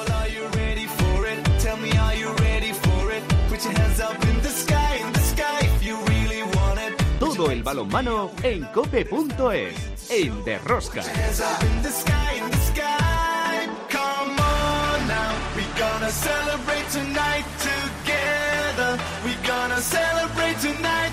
Well, are you ready for it? Tell me, are you ready for it? Put your hands up in the sky, in the sky if you really want it. Todo el balonmano en cope.es, en Derrosca. Hands up in the sky, in the sky. Come on now, we gonna celebrate tonight together. We gonna celebrate tonight.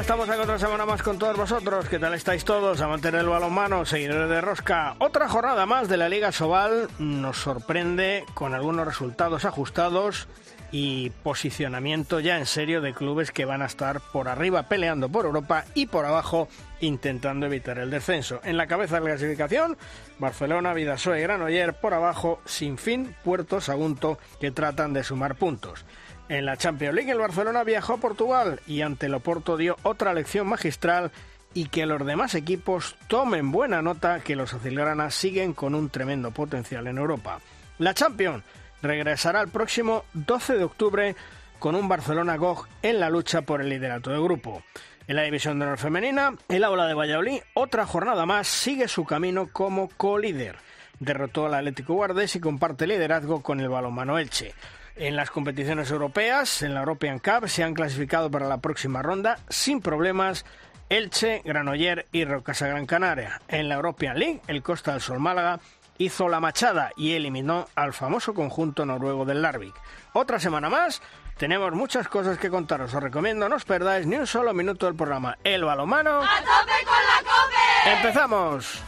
Ya estamos aquí otra semana más con todos vosotros. ¿Qué tal estáis todos? A mantener el balonmano, seguidores de Rosca. Otra jornada más de la Liga Sobal nos sorprende con algunos resultados ajustados y posicionamiento ya en serio de clubes que van a estar por arriba peleando por Europa y por abajo intentando evitar el descenso. En la cabeza de la clasificación, Barcelona, Vidasoa y Granoller, por abajo, sin fin, Puerto Sagunto, que tratan de sumar puntos. En la Champions League el Barcelona viajó a Portugal y ante el Oporto dio otra lección magistral y que los demás equipos tomen buena nota que los azulgranas siguen con un tremendo potencial en Europa. La Champions regresará el próximo 12 de octubre con un Barcelona GOG en la lucha por el liderato de grupo. En la división de honor femenina, el Aula de Valladolid, otra jornada más, sigue su camino como co-líder. Derrotó al Atlético Guardés y comparte liderazgo con el balonmano Elche. En las competiciones europeas, en la European Cup, se han clasificado para la próxima ronda sin problemas Elche, Granoller y Rocasa Gran Canaria. En la European League, el Costa del Sol Málaga hizo la machada y eliminó al famoso conjunto noruego del Larvik. Otra semana más, tenemos muchas cosas que contaros. Os recomiendo no os perdáis ni un solo minuto del programa. El balomano. ¡A tope con la cope! ¡Empezamos!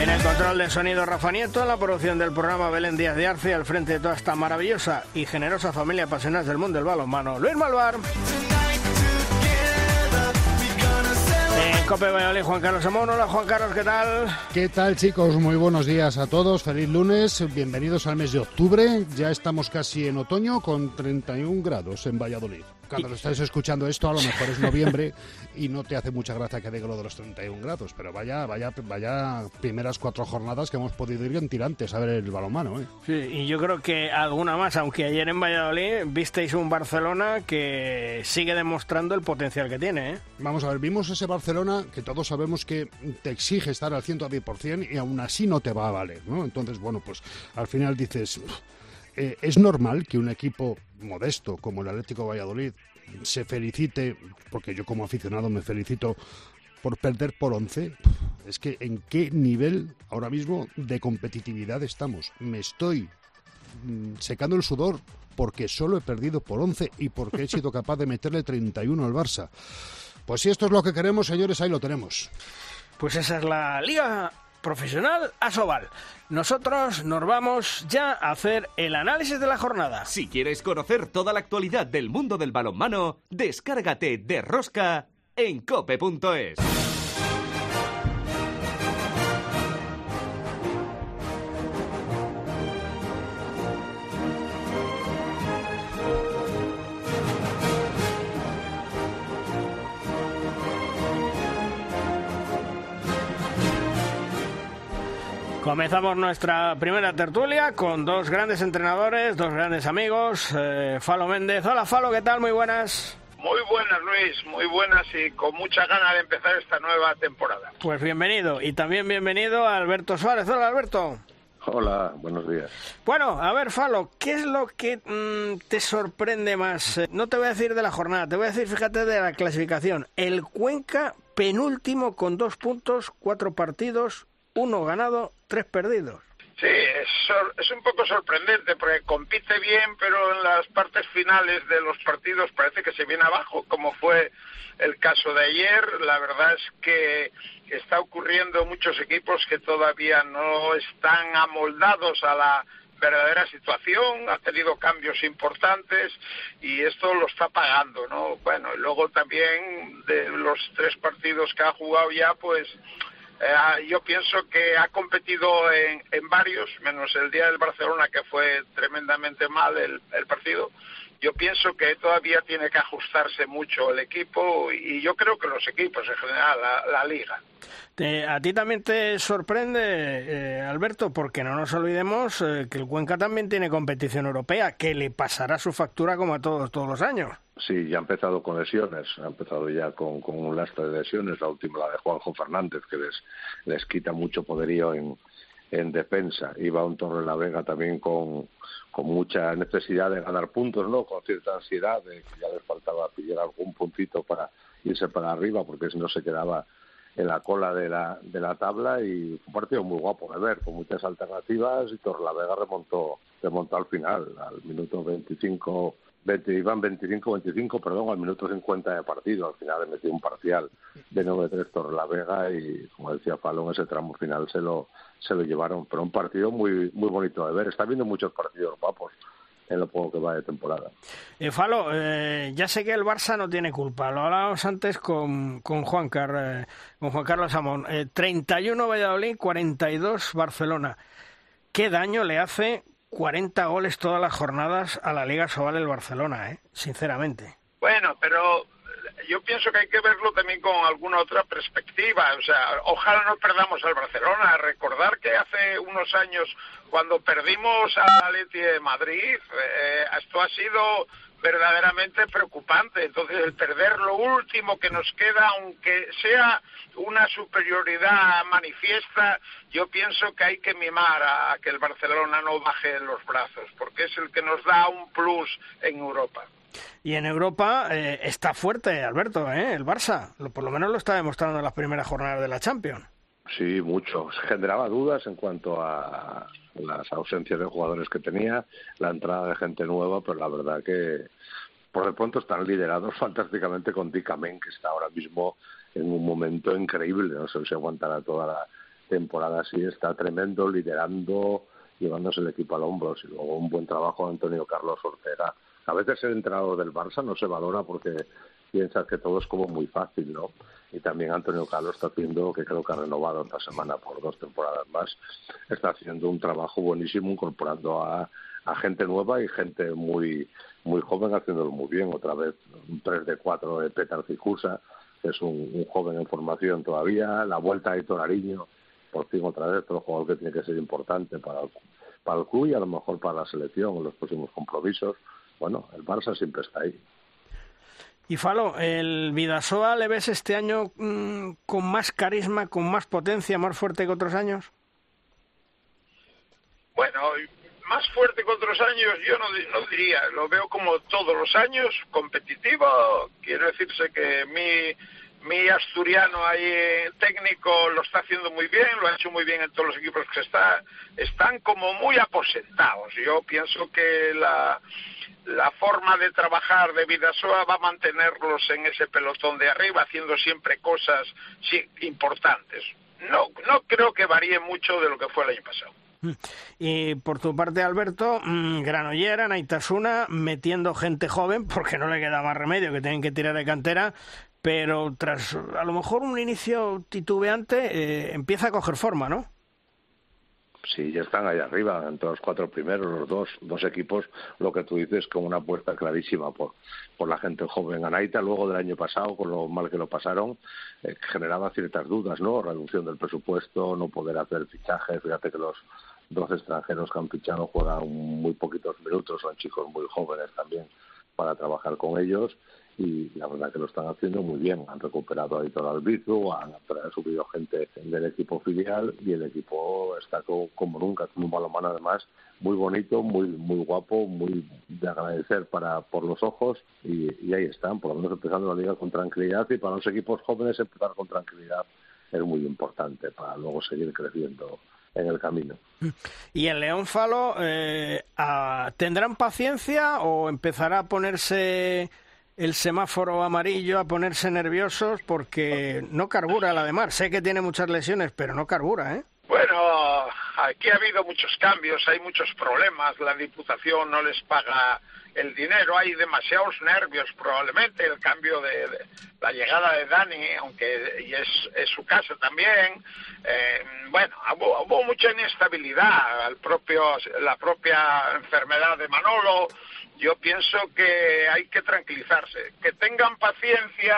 En el control de sonido Rafa Nieto, en la producción del programa Belén Díaz de Arce, al frente de toda esta maravillosa y generosa familia apasionada del mundo del balonmano, Luis Malvar. En Cope Valladolid, Juan Carlos Amón. Hola Juan Carlos, ¿qué tal? ¿Qué tal chicos? Muy buenos días a todos, feliz lunes, bienvenidos al mes de octubre, ya estamos casi en otoño con 31 grados en Valladolid. Cuando lo estáis escuchando esto a lo mejor es noviembre y no te hace mucha gracia que diga lo de los 31 grados, pero vaya, vaya, vaya primeras cuatro jornadas que hemos podido ir en tirantes a ver el balonmano. ¿eh? Sí, y yo creo que alguna más, aunque ayer en Valladolid visteis un Barcelona que sigue demostrando el potencial que tiene. ¿eh? Vamos a ver, vimos ese Barcelona que todos sabemos que te exige estar al 110% y aún así no te va a valer, ¿no? Entonces, bueno, pues al final dices, eh, es normal que un equipo modesto como el Atlético Valladolid se felicite, porque yo como aficionado me felicito por perder por 11. Es que en qué nivel ahora mismo de competitividad estamos. Me estoy mm, secando el sudor porque solo he perdido por 11 y porque he sido capaz de meterle 31 al Barça. Pues si esto es lo que queremos, señores, ahí lo tenemos. Pues esa es la Liga Profesional Asobal. Nosotros nos vamos ya a hacer el análisis de la jornada. Si quieres conocer toda la actualidad del mundo del balonmano, descárgate de Rosca en cope.es. Comenzamos nuestra primera tertulia con dos grandes entrenadores, dos grandes amigos. Eh, Falo Méndez. Hola Falo, ¿qué tal? Muy buenas. Muy buenas, Luis, muy buenas y con mucha ganas de empezar esta nueva temporada. Pues bienvenido. Y también bienvenido a Alberto Suárez. Hola Alberto. Hola, buenos días. Bueno, a ver, Falo, ¿qué es lo que mm, te sorprende más? Eh, No te voy a decir de la jornada, te voy a decir, fíjate, de la clasificación. El Cuenca penúltimo con dos puntos, cuatro partidos, uno ganado, tres perdidos. Sí, es, es un poco sorprendente porque compite bien, pero en las partes finales de los partidos parece que se viene abajo, como fue el caso de ayer. La verdad es que está ocurriendo en muchos equipos que todavía no están amoldados a la verdadera situación, ha tenido cambios importantes y esto lo está pagando, ¿no? Bueno, y luego también de los tres partidos que ha jugado ya, pues eh, yo pienso que ha competido en, en varios, menos el día del Barcelona, que fue tremendamente mal el, el partido, yo pienso que todavía tiene que ajustarse mucho el equipo y yo creo que los equipos en general, la, liga. a ti también te sorprende, eh, Alberto, porque no nos olvidemos eh, que el Cuenca también tiene competición europea, que le pasará su factura como a todos, todos los años. Sí, ya ha empezado con lesiones, ha empezado ya con, un lastre de lesiones, la última la de Juanjo Fernández, que les, les quita mucho poderío en, en defensa. Iba un Torre la Vega también con, con mucha necesidad de ganar puntos, ¿no? Con cierta ansiedad de que ya les faltaba pillar algún puntito para irse para arriba, porque si no se quedaba en la cola de la, de la tabla y un partido muy guapo de ver, con muchas alternativas y Torre la Vega remontó, remontó al final, al minuto 25 iban 25-25, perdón, al minuto 50 de partido. Al final le metió un parcial de 9-3 Torre la Vega y, como decía Falón, ese tramo final se lo, se lo llevaron. Pero un partido muy, muy bonito de ver. Está viendo muchos partidos guapos en lo poco que va de temporada. Eh, Falo, eh, ya sé que el Barça no tiene culpa. Lo hablábamos antes con, con, Juan, Car, eh, con Juan Carlos Amón. 31 eh, Valladolid, 42 Barcelona. ¿Qué daño le hace 40 goles todas las jornadas a la Liga Sobal el Barcelona, ¿eh? sinceramente. Bueno, pero yo pienso que hay que verlo también con alguna otra perspectiva. O sea, ojalá no perdamos al Barcelona. Recordar que hace unos años, cuando perdimos a Leti de Madrid, eh, esto ha sido verdaderamente preocupante. Entonces, el perder lo último que nos queda, aunque sea una superioridad manifiesta, yo pienso que hay que mimar a, que el Barcelona no baje los brazos, porque es el que nos da un plus en Europa. Y en Europa eh, está fuerte, Alberto, ¿eh? el Barça. Por lo menos lo está demostrando en las primeras jornadas de la Champions. Sí, mucho. Se generaba dudas en cuanto a las ausencias de jugadores que tenía, la entrada de gente nueva, pero la verdad que por de pronto están liderados fantásticamente con Dicamen, que está ahora mismo en un momento increíble. No sé si aguantará toda la temporada así. Está tremendo, liderando, llevándose el equipo al hombro. Y luego un buen trabajo de Antonio Carlos Ortega. A veces el entrenador del Barça no se valora porque piensa que todo es como muy fácil, ¿no? y también Antonio Carlos está haciendo, que creo que ha renovado esta semana por dos temporadas más, está haciendo un trabajo buenísimo incorporando a, gente nueva y gente muy muy joven haciéndolo muy bien. Otra vez un 3 de 4 de Petar Cicusa, que es un, joven en formación todavía. La vuelta de Torariño, por fin otra vez, otro jugador que tiene que ser importante para el, para el club y a lo mejor para la selección en los próximos compromisos. Bueno, el Barça siempre está ahí. Y Falo, ¿el Vidasoa le ves este año mm, con más carisma, con más potencia, más fuerte que otros años? Bueno, más fuerte que otros años yo no, no diría, lo veo como todos los años, competitivo, quiere decirse que mi, mi asturiano ahí técnico lo está haciendo muy bien, lo ha hecho muy bien en todos los equipos que está, están como muy aposentados. Yo pienso que la la forma de trabajar de Vidasoa va a mantenerlos en ese pelotón de arriba, haciendo siempre cosas importantes. No, no creo que varíe mucho de lo que fue el año pasado. Mm. Y por tu parte, Alberto, mm, Granollera, Naitasuna, metiendo gente joven, porque no le queda más remedio que tienen que tirar de cantera, pero tras a lo mejor un inicio titubeante, eh, empieza a coger forma, ¿no? Sí, ya están ahí arriba, entre los cuatro primeros, los dos, dos equipos, lo que tú dices, con una apuesta clarísima por, por la gente joven. Anaita, luego del año pasado, con lo mal que lo pasaron, eh, generaba ciertas dudas, ¿no? Reducción del presupuesto, no poder hacer fichajes. Fíjate que los dos extranjeros que han fichado juegan muy poquitos minutos, son chicos muy jóvenes también para trabajar con ellos y la verdad que lo están haciendo muy bien. Han recuperado a Hitor Albizu, han subido gente del equipo filial y el equipo está como, nunca, con un balonmano además muy bonito, muy muy guapo, muy de agradecer para por los ojos y, ahí están, por lo menos empezando la liga con tranquilidad y para los equipos jóvenes empezar con tranquilidad es muy importante para luego seguir creciendo en el camino. ¿Y el León Falo eh, tendrán paciencia o empezará a ponerse el semáforo amarillo a ponerse nerviosos porque no carbura la de mar. Sé que tiene muchas lesiones, pero no carbura, ¿eh? Bueno, aquí ha habido muchos cambios, hay muchos problemas. La Diputación no les paga el dinero, hay demasiados nervios probablemente, el cambio de, la llegada de Dani, aunque y es, es su casa también, eh, bueno, hubo, hubo, mucha inestabilidad, el propio, la propia enfermedad de Manolo, yo pienso que hay que tranquilizarse, que tengan paciencia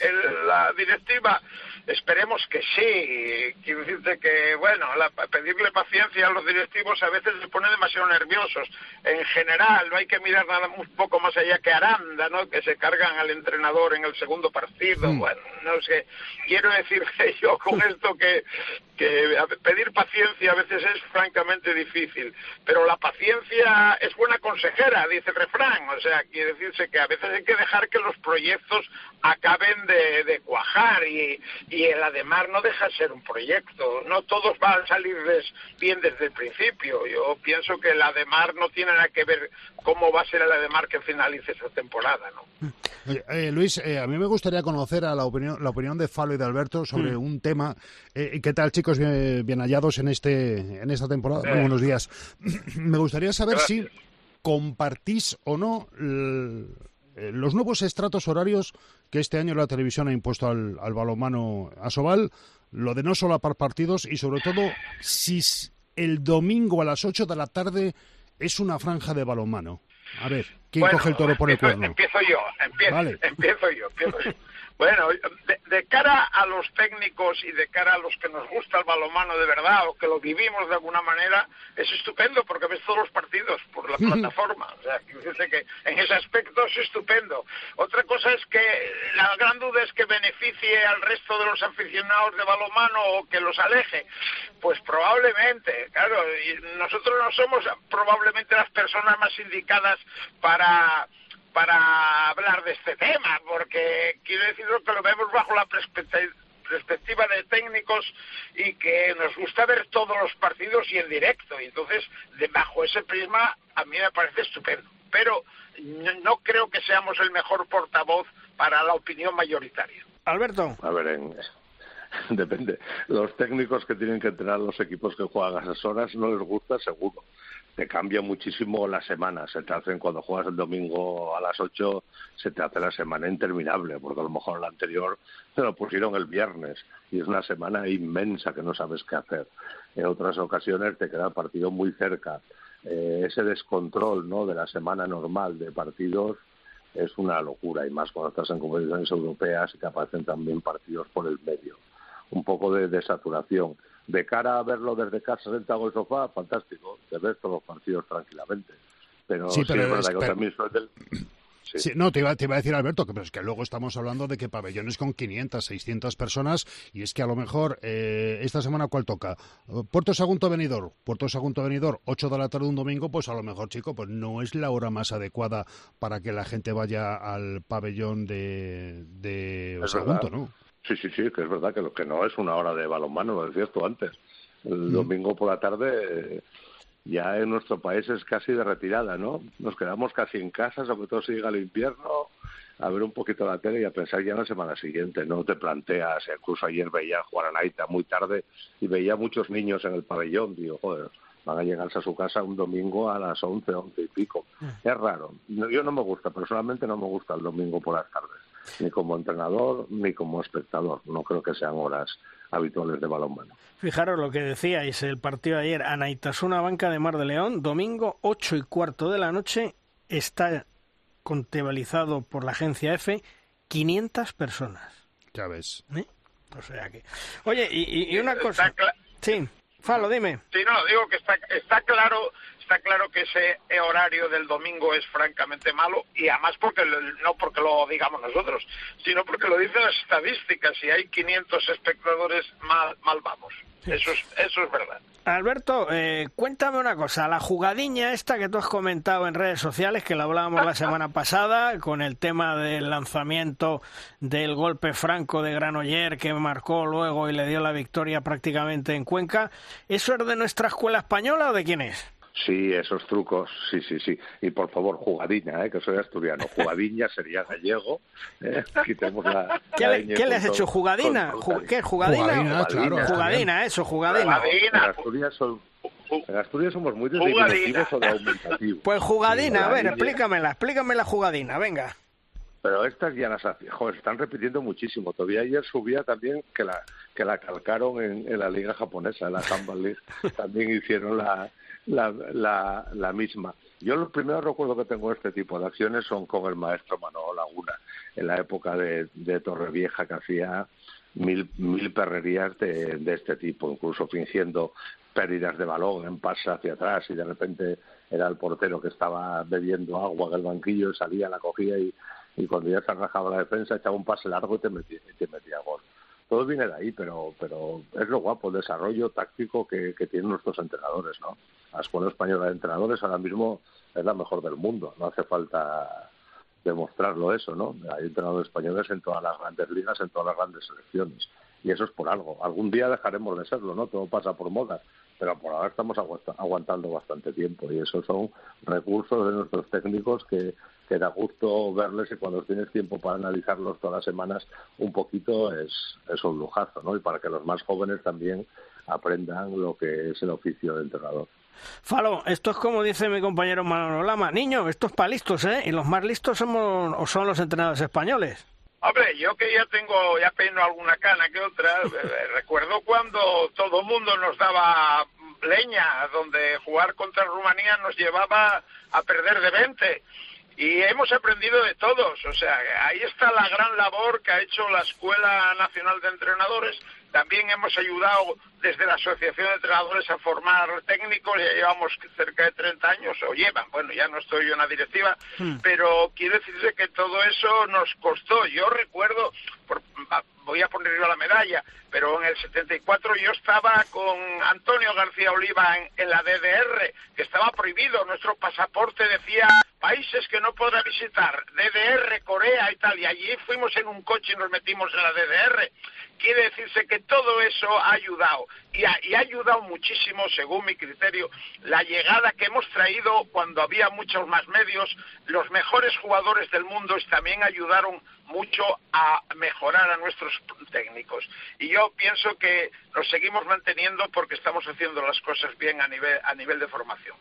el, la directiva, esperemos que sí. Quiero decirte que, bueno, la, pedirle paciencia a los directivos a veces se pone demasiado nerviosos. En general, no hay que mirar nada un poco más allá que Aranda, ¿no? Que se cargan al entrenador en el segundo partido. Mm. Bueno, no sé. Quiero decir yo con esto que, que pedir paciencia a veces es francamente difícil, pero la paciencia es buena consejera, dice el refrán, o sea, quiere decirse que a veces hay que dejar que los proyectos acaben de, de cuajar y, y, el Ademar no deja de ser un proyecto, no todos van a salir bien desde el principio, yo pienso que el Ademar no tiene nada que ver cómo va a ser el Ademar que finalice esa temporada, ¿no? Eh, Luis, eh, a mí me gustaría conocer a la opinión, la opinión de Falo y de Alberto sobre mm. un tema. Eh, ¿Qué tal, chicos? Bien, bien, hallados en este en esta temporada. Muy buenos días. me gustaría saber si compartís o no los nuevos estratos horarios que este año la televisión ha impuesto al, al balonmano Asobal, lo de no solapar partidos y sobre todo si el domingo a las 8 de la tarde es una franja de balonmano. A ver, ¿quién bueno, coge el toro por el cuerno? Empiezo yo, empiezo, Vale. empiezo yo, empiezo yo. Bueno, de, de, cara a los técnicos y de cara a los que nos gusta el balonmano de verdad o que lo vivimos de alguna manera, es estupendo porque ves todos los partidos por la plataforma. O sea, que en ese aspecto es estupendo. Otra cosa es que la gran duda es que beneficie al resto de los aficionados de balonmano o que los aleje. Pues probablemente, claro, y nosotros no somos probablemente las personas más indicadas para para hablar de este tema, porque quiero decir que lo vemos bajo la perspectiva de técnicos y que nos gusta ver todos los partidos y en directo. Y entonces, bajo ese prisma, a mí me parece estupendo. Pero no creo que seamos el mejor portavoz para la opinión mayoritaria. Alberto. A ver, en, depende. Los técnicos que tienen que entrenar los equipos que juegan a esas horas no les gusta, seguro te cambia muchísimo la semana. Se te hacen cuando juegas el domingo a las 8, se te hace la semana interminable, porque a lo mejor la anterior te lo pusieron el viernes y es una semana inmensa que no sabes qué hacer. En otras ocasiones te queda el partido muy cerca. Eh, ese descontrol ¿no? de la semana normal de partidos es una locura y más cuando estás en competiciones europeas y que aparecen también partidos por el medio. Un poco de, de saturación de cara a verlo desde casa sentado en el sofá, fantástico, te ves todos los partidos tranquilamente. Pero sí, pero sí es verdad es, que también soy del... Sí. Sí, no, te iba, te iba, a decir, Alberto, que, pero es que luego estamos hablando de que pabellones con 500, 600 personas, y es que a lo mejor eh, esta semana, ¿cuál toca? Puerto Sagunto Venidor, Puerto Sagunto Venidor, 8 de la tarde un domingo, pues a lo mejor, chico, pues no es la hora más adecuada para que la gente vaya al pabellón de, de Sagunto, ¿no? Sí, sí, sí, que es verdad que lo que no es una hora de balonmano, lo decías tú antes. El mm. domingo por la tarde ya en nuestro país es casi de retirada, ¿no? Nos quedamos casi en casa, sobre todo si llega el invierno, a ver un poquito la tele y a pensar ya en la semana siguiente. No te planteas, incluso ayer veía a Naita muy tarde y veía muchos niños en el pabellón. Digo, joder, van a llegarse a su casa un domingo a las once, once y pico. Es raro. Yo no me gusta, personalmente no me gusta el domingo por las tardes ni como entrenador ni como espectador. No creo que sean horas habituales de balonmano. Fijaros lo que decíais, el partido de ayer, Anaitasuna Banca de Mar de León, domingo 8 y cuarto de la noche, está contabilizado por la agencia F 500 personas. Ya ves. ¿Eh? O sea que... Oye, y, y una cosa... Sí, Falo, dime. Sí, no, digo que está, está claro está claro que ese horario del domingo es francamente malo y además porque no porque lo digamos nosotros, sino porque lo dicen las estadísticas. Si hay 500 espectadores, mal, mal vamos. Eso es, eso es verdad. Alberto, eh, cuéntame una cosa. La jugadilla esta que tú has comentado en redes sociales, que la hablábamos la semana pasada, con el tema del lanzamiento del golpe franco de Granoller que marcó luego y le dio la victoria prácticamente en Cuenca, ¿eso es de nuestra escuela española o de quién es? Sí, esos trucos, sí, sí, sí. Y por favor, jugadina, ¿eh? que soy asturiano. Jugadina sería gallego. ¿eh? Quitemos la. ¿Qué, la le, ¿qué le has hecho? ¿Jugadina? Con, ¿Qué? ¿Jugadina? Jugadina, claro. Jugadina, eso, jugadina. jugadina. En Asturias son, En Asturias somos muy de Jugadina. diminutivos o de aumentativos. Pues jugadina, a ver, explícamela, explícame la jugadina, venga. Pero estas ya las hace- joder, se están repitiendo muchísimo. Todavía ayer subía también que la que la calcaron en, en la liga japonesa, en la Handball League. También hicieron la, la, la, la misma. Yo los primeros recuerdos que tengo de este tipo de acciones son con el maestro Manolo Laguna, en la época de, de Torrevieja, que hacía mil, mil perrerías de, de este tipo, incluso fingiendo pérdidas de balón en pase hacia atrás y de repente era el portero que estaba bebiendo agua en el banquillo, salía, la cogía y, y cuando ya se rajaba la defensa echaba un pase largo y te metía, y te metía gol. Todo viene de ahí, pero, pero es lo guapo, el desarrollo táctico que, que tienen nuestros entrenadores, ¿no? La Escuela Española de Entrenadores ahora mismo es la mejor del mundo, no hace falta demostrarlo eso, ¿no? Hay entrenadores españoles en todas las grandes ligas, en todas las grandes selecciones. Y eso es por algo. Algún día dejaremos de serlo, ¿no? Todo pasa por moda. Pero por ahora estamos aguanta- aguantando bastante tiempo. Y esos son recursos de nuestros técnicos que, que da gusto verles y cuando tienes tiempo para analizarlos todas las semanas un poquito es, es un lujazo, ¿no? Y para que los más jóvenes también aprendan lo que es el oficio de entrenador. Falo, esto es como dice mi compañero Manolo Lama, niño, esto es para listos, ¿eh? Y los más listos somos o son los entrenadores españoles. Hombre, yo que ya tengo, ya peino alguna cana que otra, eh, recuerdo cuando todo el mundo nos daba leña, donde jugar contra Rumanía nos llevaba a perder de 20. Y hemos aprendido de todos, o sea, ahí está la gran labor que ha hecho la Escuela Nacional de Entrenadores. También hemos ayudado desde la Asociación de Entrenadores a formar técnicos, ya llevamos cerca de 30 años, o llevan, bueno, ya no estoy yo en la directiva, pero quiere decirse que todo eso nos costó. Yo recuerdo, por- voy a poner yo la medalla, pero en el 74 yo estaba con Antonio García Oliva en, en la DDR, que estaba prohibido, nuestro pasaporte decía países que no podrá visitar, DDR, Corea y tal, y allí fuimos en un coche y nos metimos en la DDR. Quiere decirse que todo eso ha ayudado, y ha, y ha ayudado muchísimo, según mi criterio, la llegada que hemos traído cuando había muchos más medios, los mejores jugadores del mundo también ayudaron mucho a mejorar a nuestros técnicos. Y yo pienso que nos seguimos manteniendo porque estamos haciendo las cosas bien a nivel, a nivel de formación.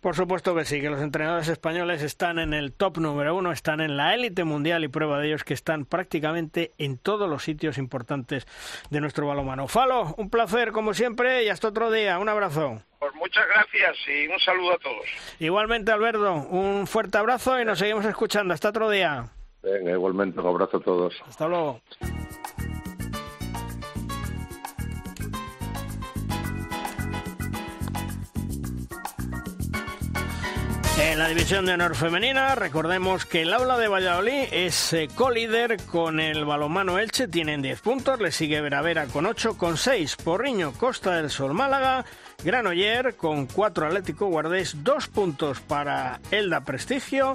Por supuesto que sí, que los entrenadores españoles están en el top número uno, están en la élite mundial y prueba de ello es que están prácticamente en todos los sitios importantes de nuestro balonmano. Falo, un placer como siempre y hasta otro día. Un abrazo. Pues muchas gracias y un saludo a todos. Igualmente, Alberto, un fuerte abrazo y nos seguimos escuchando. Hasta otro día. Venga, igualmente, un abrazo a todos. Hasta luego. En la división de honor femenina, recordemos que el Aula de Valladolid es eh, colíder con el balonmano Elche, tienen 10 puntos, le sigue Veravera con 8, con 6 Porriño, Costa del Sol, Málaga, Granoller con 4 Atlético Guardés, 2 puntos para Elda Prestigio,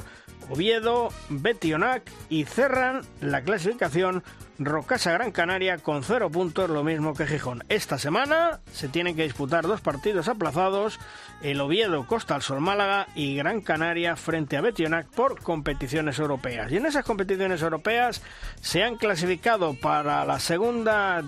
Oviedo, Betionac y cerran la clasificación Rocasa Gran Canaria con 0 puntos, lo mismo que Gijón. Esta semana se tienen que disputar dos partidos aplazados, el Oviedo Costa al Sol Málaga y Gran Canaria frente a Betionac por competiciones europeas. Y en esas competiciones europeas se han clasificado para la segunda,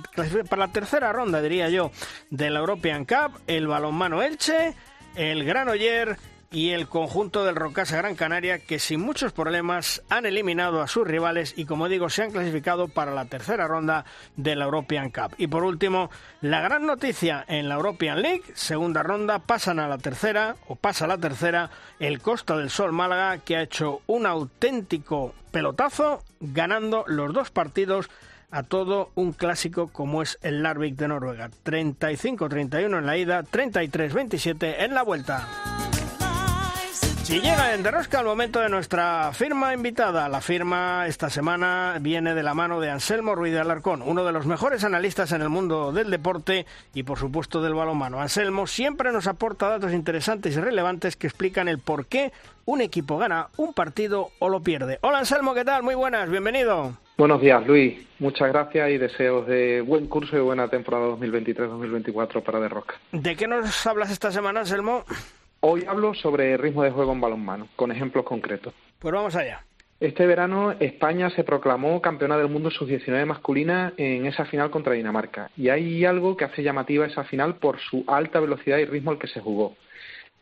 para la tercera ronda, diría yo, de la European Cup, el balonmano Elche, el Granoller y el conjunto del Rocasa Gran Canaria que sin muchos problemas han eliminado a sus rivales y como digo se han clasificado para la tercera ronda de la European Cup. Y por último, la gran noticia en la European League, segunda ronda, pasan a la tercera o pasa la tercera el Costa del Sol Málaga que ha hecho un auténtico pelotazo ganando los dos partidos a todo un clásico como es el Larvik de Noruega. 35-31 en la ida, 33-27 en la vuelta. Y llega en Derrosca el momento de nuestra firma invitada. La firma esta semana viene de la mano de Anselmo Ruiz de Alarcón, uno de los mejores analistas en el mundo del deporte y por supuesto del balonmano. Anselmo siempre nos aporta datos interesantes y relevantes que explican el por qué un equipo gana un partido o lo pierde. Hola Anselmo, ¿qué tal? Muy buenas, bienvenido. Buenos días, Luis. Muchas gracias y deseos de buen curso y buena temporada 2023-2024 para De Rosca. ¿De qué nos hablas esta semana, Anselmo? Hoy hablo sobre ritmo de juego en balonmano, con ejemplos concretos. Pues vamos allá. Este verano España se proclamó campeona del mundo sub-19 masculina en esa final contra Dinamarca. Y hay algo que hace llamativa esa final por su alta velocidad y ritmo al que se jugó.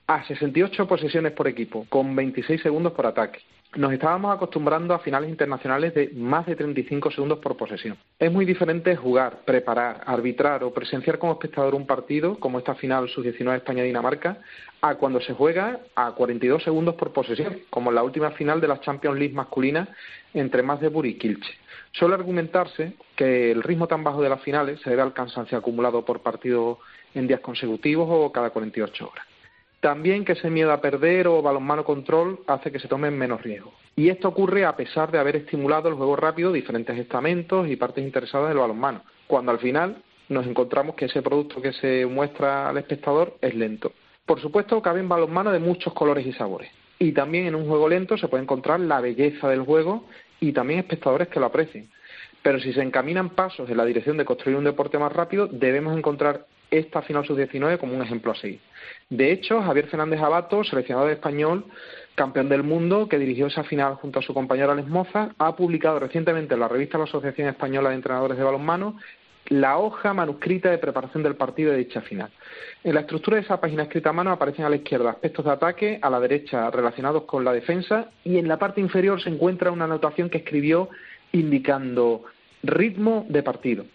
A 68 posesiones por equipo, con 26 segundos por ataque nos estábamos acostumbrando a finales internacionales de más de 35 segundos por posesión. Es muy diferente jugar, preparar, arbitrar o presenciar como espectador un partido, como esta final sub-19 España-Dinamarca, a cuando se juega a 42 segundos por posesión, como en la última final de la Champions League masculina entre Magdeburg y Kilche. Suele argumentarse que el ritmo tan bajo de las finales se debe al cansancio acumulado por partido en días consecutivos o cada 48 horas. También que ese miedo a perder o balonmano control hace que se tomen menos riesgos. Y esto ocurre a pesar de haber estimulado el juego rápido diferentes estamentos y partes interesadas del balonmano, cuando al final nos encontramos que ese producto que se muestra al espectador es lento. Por supuesto, cabe en balonmano de muchos colores y sabores. Y también en un juego lento se puede encontrar la belleza del juego y también espectadores que lo aprecien. Pero si se encaminan pasos en la dirección de construir un deporte más rápido, debemos encontrar esta final sub-19 como un ejemplo así. De hecho, Javier Fernández Abato, seleccionado de español, campeón del mundo, que dirigió esa final junto a su compañero Alex Moza, ha publicado recientemente en la revista La Asociación Española de Entrenadores de Balonmano la hoja manuscrita de preparación del partido de dicha final. En la estructura de esa página escrita a mano aparecen a la izquierda aspectos de ataque, a la derecha relacionados con la defensa y en la parte inferior se encuentra una anotación que escribió indicando ritmo de partido.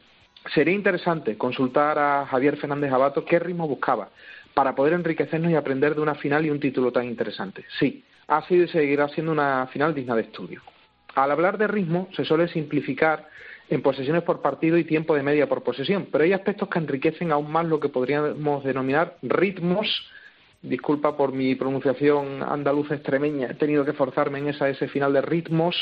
Sería interesante consultar a Javier Fernández Abato qué ritmo buscaba para poder enriquecernos y aprender de una final y un título tan interesante. Sí, ha sido y seguirá siendo una final digna de estudio. Al hablar de ritmo se suele simplificar en posesiones por partido y tiempo de media por posesión, pero hay aspectos que enriquecen aún más lo que podríamos denominar ritmos disculpa por mi pronunciación andaluza extremeña, he tenido que forzarme en esa ese final de ritmos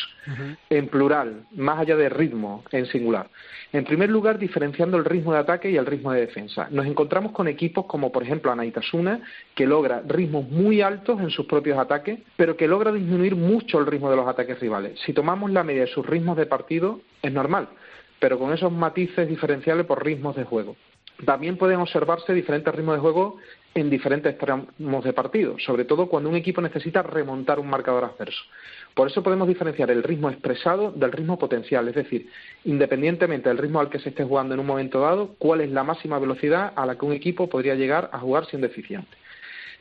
en plural, más allá de ritmo en singular. En primer lugar, diferenciando el ritmo de ataque y el ritmo de defensa. Nos encontramos con equipos como, por ejemplo, Anaitasuna, que logra ritmos muy altos en sus propios ataques, pero que logra disminuir mucho el ritmo de los ataques rivales. Si tomamos la media de sus ritmos de partido, es normal, pero con esos matices diferenciales por ritmos de juego. También pueden observarse diferentes ritmos de juego en diferentes tramos de partido, sobre todo cuando un equipo necesita remontar un marcador adverso. Por eso podemos diferenciar el ritmo expresado del ritmo potencial, es decir, independientemente del ritmo al que se esté jugando en un momento dado, cuál es la máxima velocidad a la que un equipo podría llegar a jugar siendo eficiente.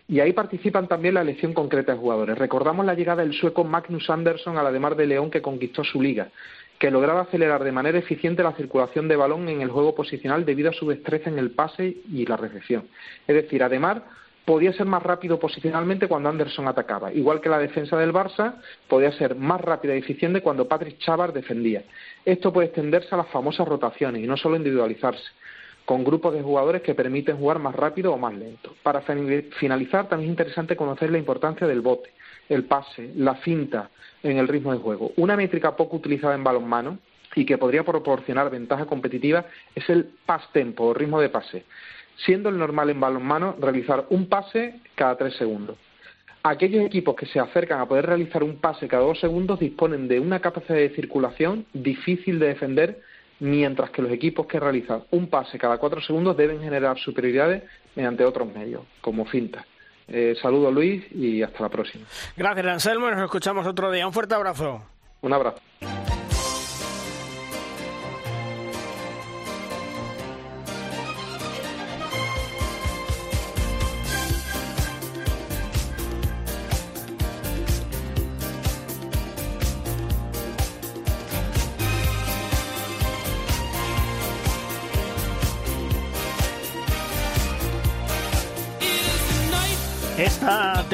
Y ahí participan también la elección concreta de jugadores. Recordamos la llegada del sueco Magnus Andersson a la de Mar de León que conquistó su liga que lograba acelerar de manera eficiente la circulación de balón en el juego posicional debido a su destreza en el pase y la recepción. Es decir, además podía ser más rápido posicionalmente cuando Anderson atacaba, igual que la defensa del Barça podía ser más rápida y eficiente cuando Patrick Chavar defendía. Esto puede extenderse a las famosas rotaciones y no solo individualizarse, con grupos de jugadores que permiten jugar más rápido o más lento. Para finalizar, también es interesante conocer la importancia del bote, el pase, la finta, en el ritmo de juego. Una métrica poco utilizada en balonmano y que podría proporcionar ventaja competitiva es el pass tempo o ritmo de pase, siendo el normal en balonmano realizar un pase cada tres segundos. Aquellos equipos que se acercan a poder realizar un pase cada dos segundos disponen de una capacidad de circulación difícil de defender, mientras que los equipos que realizan un pase cada cuatro segundos deben generar superioridades mediante otros medios, como fintas. Eh, saludo Luis y hasta la próxima. Gracias Anselmo, nos escuchamos otro día. Un fuerte abrazo. Un abrazo.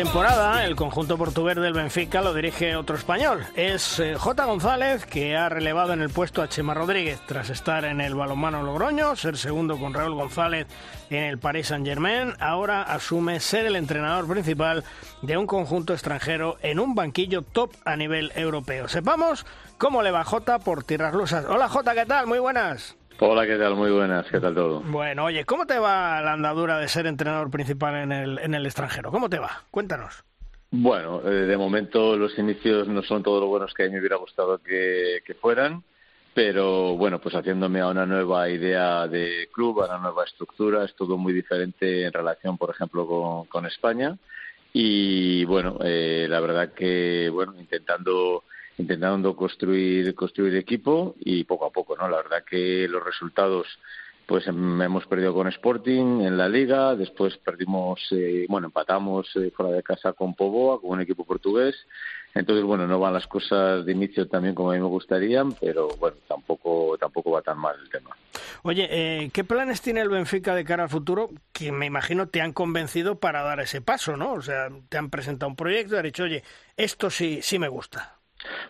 Temporada el conjunto portugués del Benfica lo dirige otro español. Es eh, J. González, que ha relevado en el puesto a Chema Rodríguez tras estar en el balonmano Logroño, ser segundo con Raúl González en el Paris Saint-Germain. Ahora asume ser el entrenador principal de un conjunto extranjero en un banquillo top a nivel europeo. Sepamos cómo le va J por tierras lusas. Hola J, ¿qué tal? Muy buenas. Hola, ¿qué tal? Muy buenas, ¿qué tal todo? Bueno, oye, ¿cómo te va la andadura de ser entrenador principal en el, en el extranjero? ¿Cómo te va? Cuéntanos. Bueno, eh, de momento los inicios no son todos lo buenos que a mí me hubiera gustado que, fueran, pero bueno, pues haciéndome a una nueva idea de club, a una nueva estructura, es todo muy diferente en relación, por ejemplo, con, con España. Y bueno, eh, la verdad que, bueno, intentando intentando construir construir equipo y poco a poco, ¿no? La verdad que los resultados pues em, hemos perdido con Sporting en la liga, después perdimos, eh, bueno, empatamos eh, fuera de casa con Poboa, con un equipo portugués. Entonces, bueno, no van las cosas de inicio también como a mí me gustarían, pero bueno, tampoco tampoco va tan mal el tema. Oye, eh, ¿qué planes tiene el Benfica de cara al futuro? Que me imagino te han convencido para dar ese paso, ¿no? O sea, te han presentado un proyecto y han dicho, oye, esto sí, sí me gusta.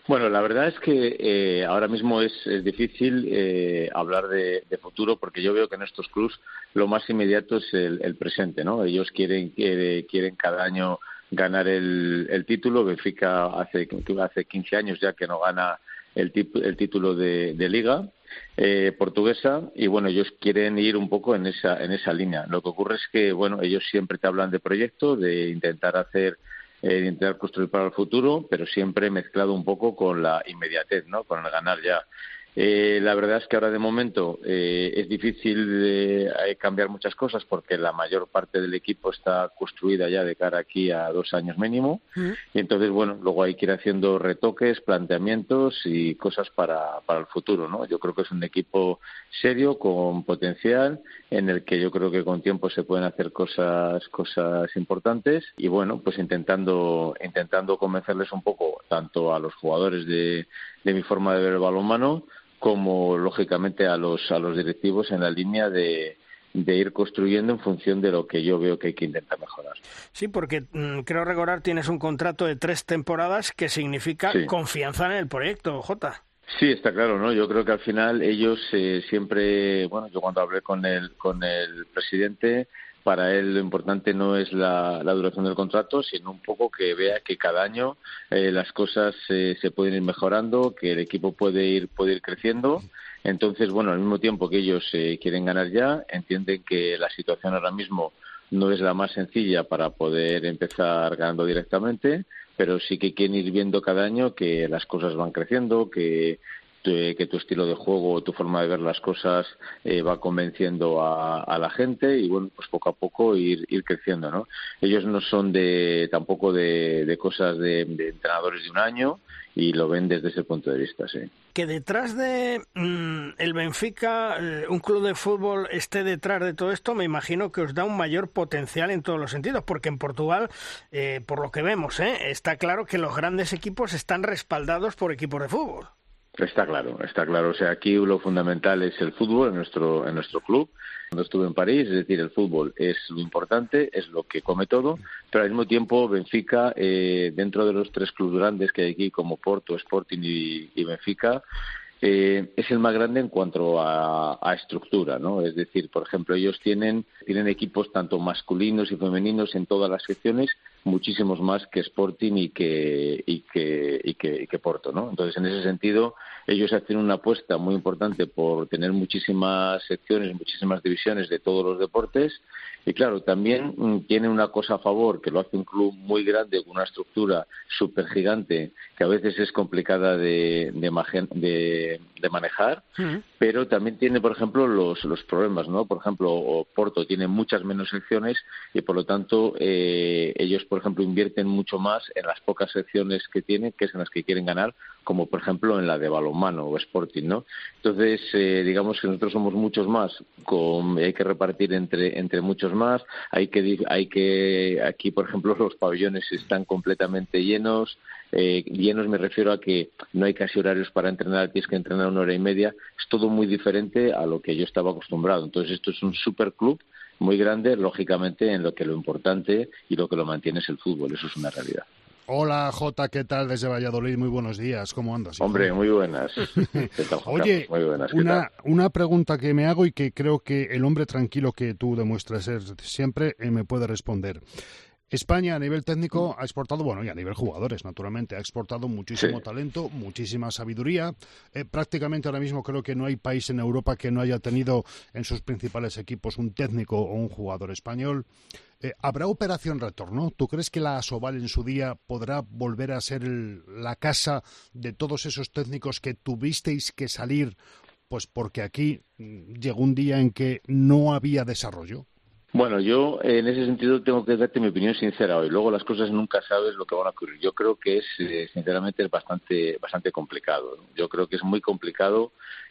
Bueno, la verdad es que eh, ahora mismo es, difícil eh, hablar de, futuro porque yo veo que en estos clubs lo más inmediato es el, presente, ¿no? Ellos quieren, quieren cada año ganar el, título. Benfica hace, hace 15 años ya que no gana el, el título de, liga eh, portuguesa y bueno ellos quieren ir un poco en esa en esa línea lo que ocurre es que bueno ellos siempre te hablan de proyecto de intentar hacer eh, intentar construir para el futuro, pero siempre mezclado un poco con la inmediatez, ¿no? Con el ganar ya. Eh, la verdad es que ahora de momento eh, es difícil eh, cambiar muchas cosas porque la mayor parte del equipo está construida ya de cara aquí a dos años mínimo. Y entonces bueno luego hay que ir haciendo retoques, planteamientos y cosas para, para el futuro, ¿no? Yo creo que es un equipo serio con potencial en el que yo creo que con tiempo se pueden hacer cosas cosas importantes. Y bueno pues intentando intentando convencerles un poco tanto a los jugadores de, de mi forma de ver el balonmano como lógicamente a los a los directivos en la línea de, de ir construyendo en función de lo que yo veo que hay que intentar mejorar. Sí, porque mm, creo recordar tienes un contrato de tres temporadas que significa confianza en el proyecto, Jota. Sí, está claro, ¿no? Yo creo que al final ellos eh, siempre, bueno, yo cuando hablé con el con el presidente para él lo importante no es la, duración del contrato, sino un poco que vea que cada año eh, las cosas eh, se pueden ir mejorando, que el equipo puede ir, puede ir creciendo. Entonces, bueno, al mismo tiempo que ellos eh, quieren ganar ya, entienden que la situación ahora mismo no es la más sencilla para poder empezar ganando directamente, pero sí que quieren ir viendo cada año que las cosas van creciendo, que que tu estilo de juego, tu forma de ver las cosas eh, va convenciendo a, la gente y bueno, pues poco a poco ir, creciendo, ¿no? Ellos no son de tampoco de, cosas de, entrenadores de un año y lo ven desde ese punto de vista, sí. Que detrás de mm, el Benfica, eh, un club de fútbol esté detrás de todo esto, me imagino que os da un mayor potencial en todos los sentidos, porque en Portugal, eh, por lo que vemos, está claro que los grandes equipos están respaldados por equipos de fútbol. Está claro, está claro. O sea, aquí lo fundamental es el fútbol en nuestro, en nuestro club. Cuando estuve en París, es decir, el fútbol es lo importante, es lo que come todo, pero al mismo tiempo Benfica, eh, dentro de los tres clubes grandes que hay aquí, como Porto, Sporting y, Benfica, eh, es el más grande en cuanto a, a, estructura, ¿no? Es decir, por ejemplo, ellos tienen, tienen equipos tanto masculinos y femeninos en todas las secciones muchísimos más que Sporting y que, y que, y que, y que Porto, ¿no? Entonces, en ese sentido, ellos hacen una apuesta muy importante por tener muchísimas secciones, muchísimas divisiones de todos los deportes y claro, también mm, tiene una cosa a favor, que lo hace un club muy grande, con una estructura súper gigante, que a veces es complicada de, de, de manejar, pero también tiene, por ejemplo, los, los problemas, ¿no? Por ejemplo, Porto tiene muchas menos secciones y, por lo tanto, eh, ellos, por ejemplo, invierten mucho más en las pocas secciones que tienen, que es en las que quieren ganar, como, por ejemplo, en la de balonmano o Sporting, ¿no? Entonces, eh, digamos que nosotros somos muchos más, con, hay que repartir entre, entre muchos más. Hay que, hay que, aquí, por ejemplo, los pabellones están completamente llenos. Eh, llenos me refiero a que no hay casi horarios para entrenar, tienes que entrenar una hora y media. Es todo muy diferente a lo que yo estaba acostumbrado. Entonces, esto es un super club muy grande, lógicamente, en lo que lo importante y lo que lo mantiene es el fútbol. Eso es una realidad. Hola Jota, ¿qué tal desde Valladolid? Muy buenos días, ¿cómo andas? Hombre, muy buenas. Oye, una, una, pregunta que me hago y que creo que el hombre tranquilo que tú demuestras ser siempre eh, me puede responder. España a nivel técnico ha exportado, bueno, y a nivel jugadores, naturalmente, ha exportado muchísimo talento, muchísima sabiduría. Eh, prácticamente ahora mismo creo que no hay país en Europa que no haya tenido en sus principales equipos un técnico o un jugador español. Eh, ¿Habrá operación retorno? ¿Tú crees que la Asobal en su día podrá volver a ser la casa de todos esos técnicos que tuvisteis que salir? Pues porque aquí mm, llegó un día en que no había desarrollo. Bueno, yo en ese sentido tengo que darte mi opinión sincera hoy. Luego las cosas nunca sabes lo que van a ocurrir. Yo creo que es, eh, sinceramente, es bastante, bastante complicado. Yo creo que es muy complicado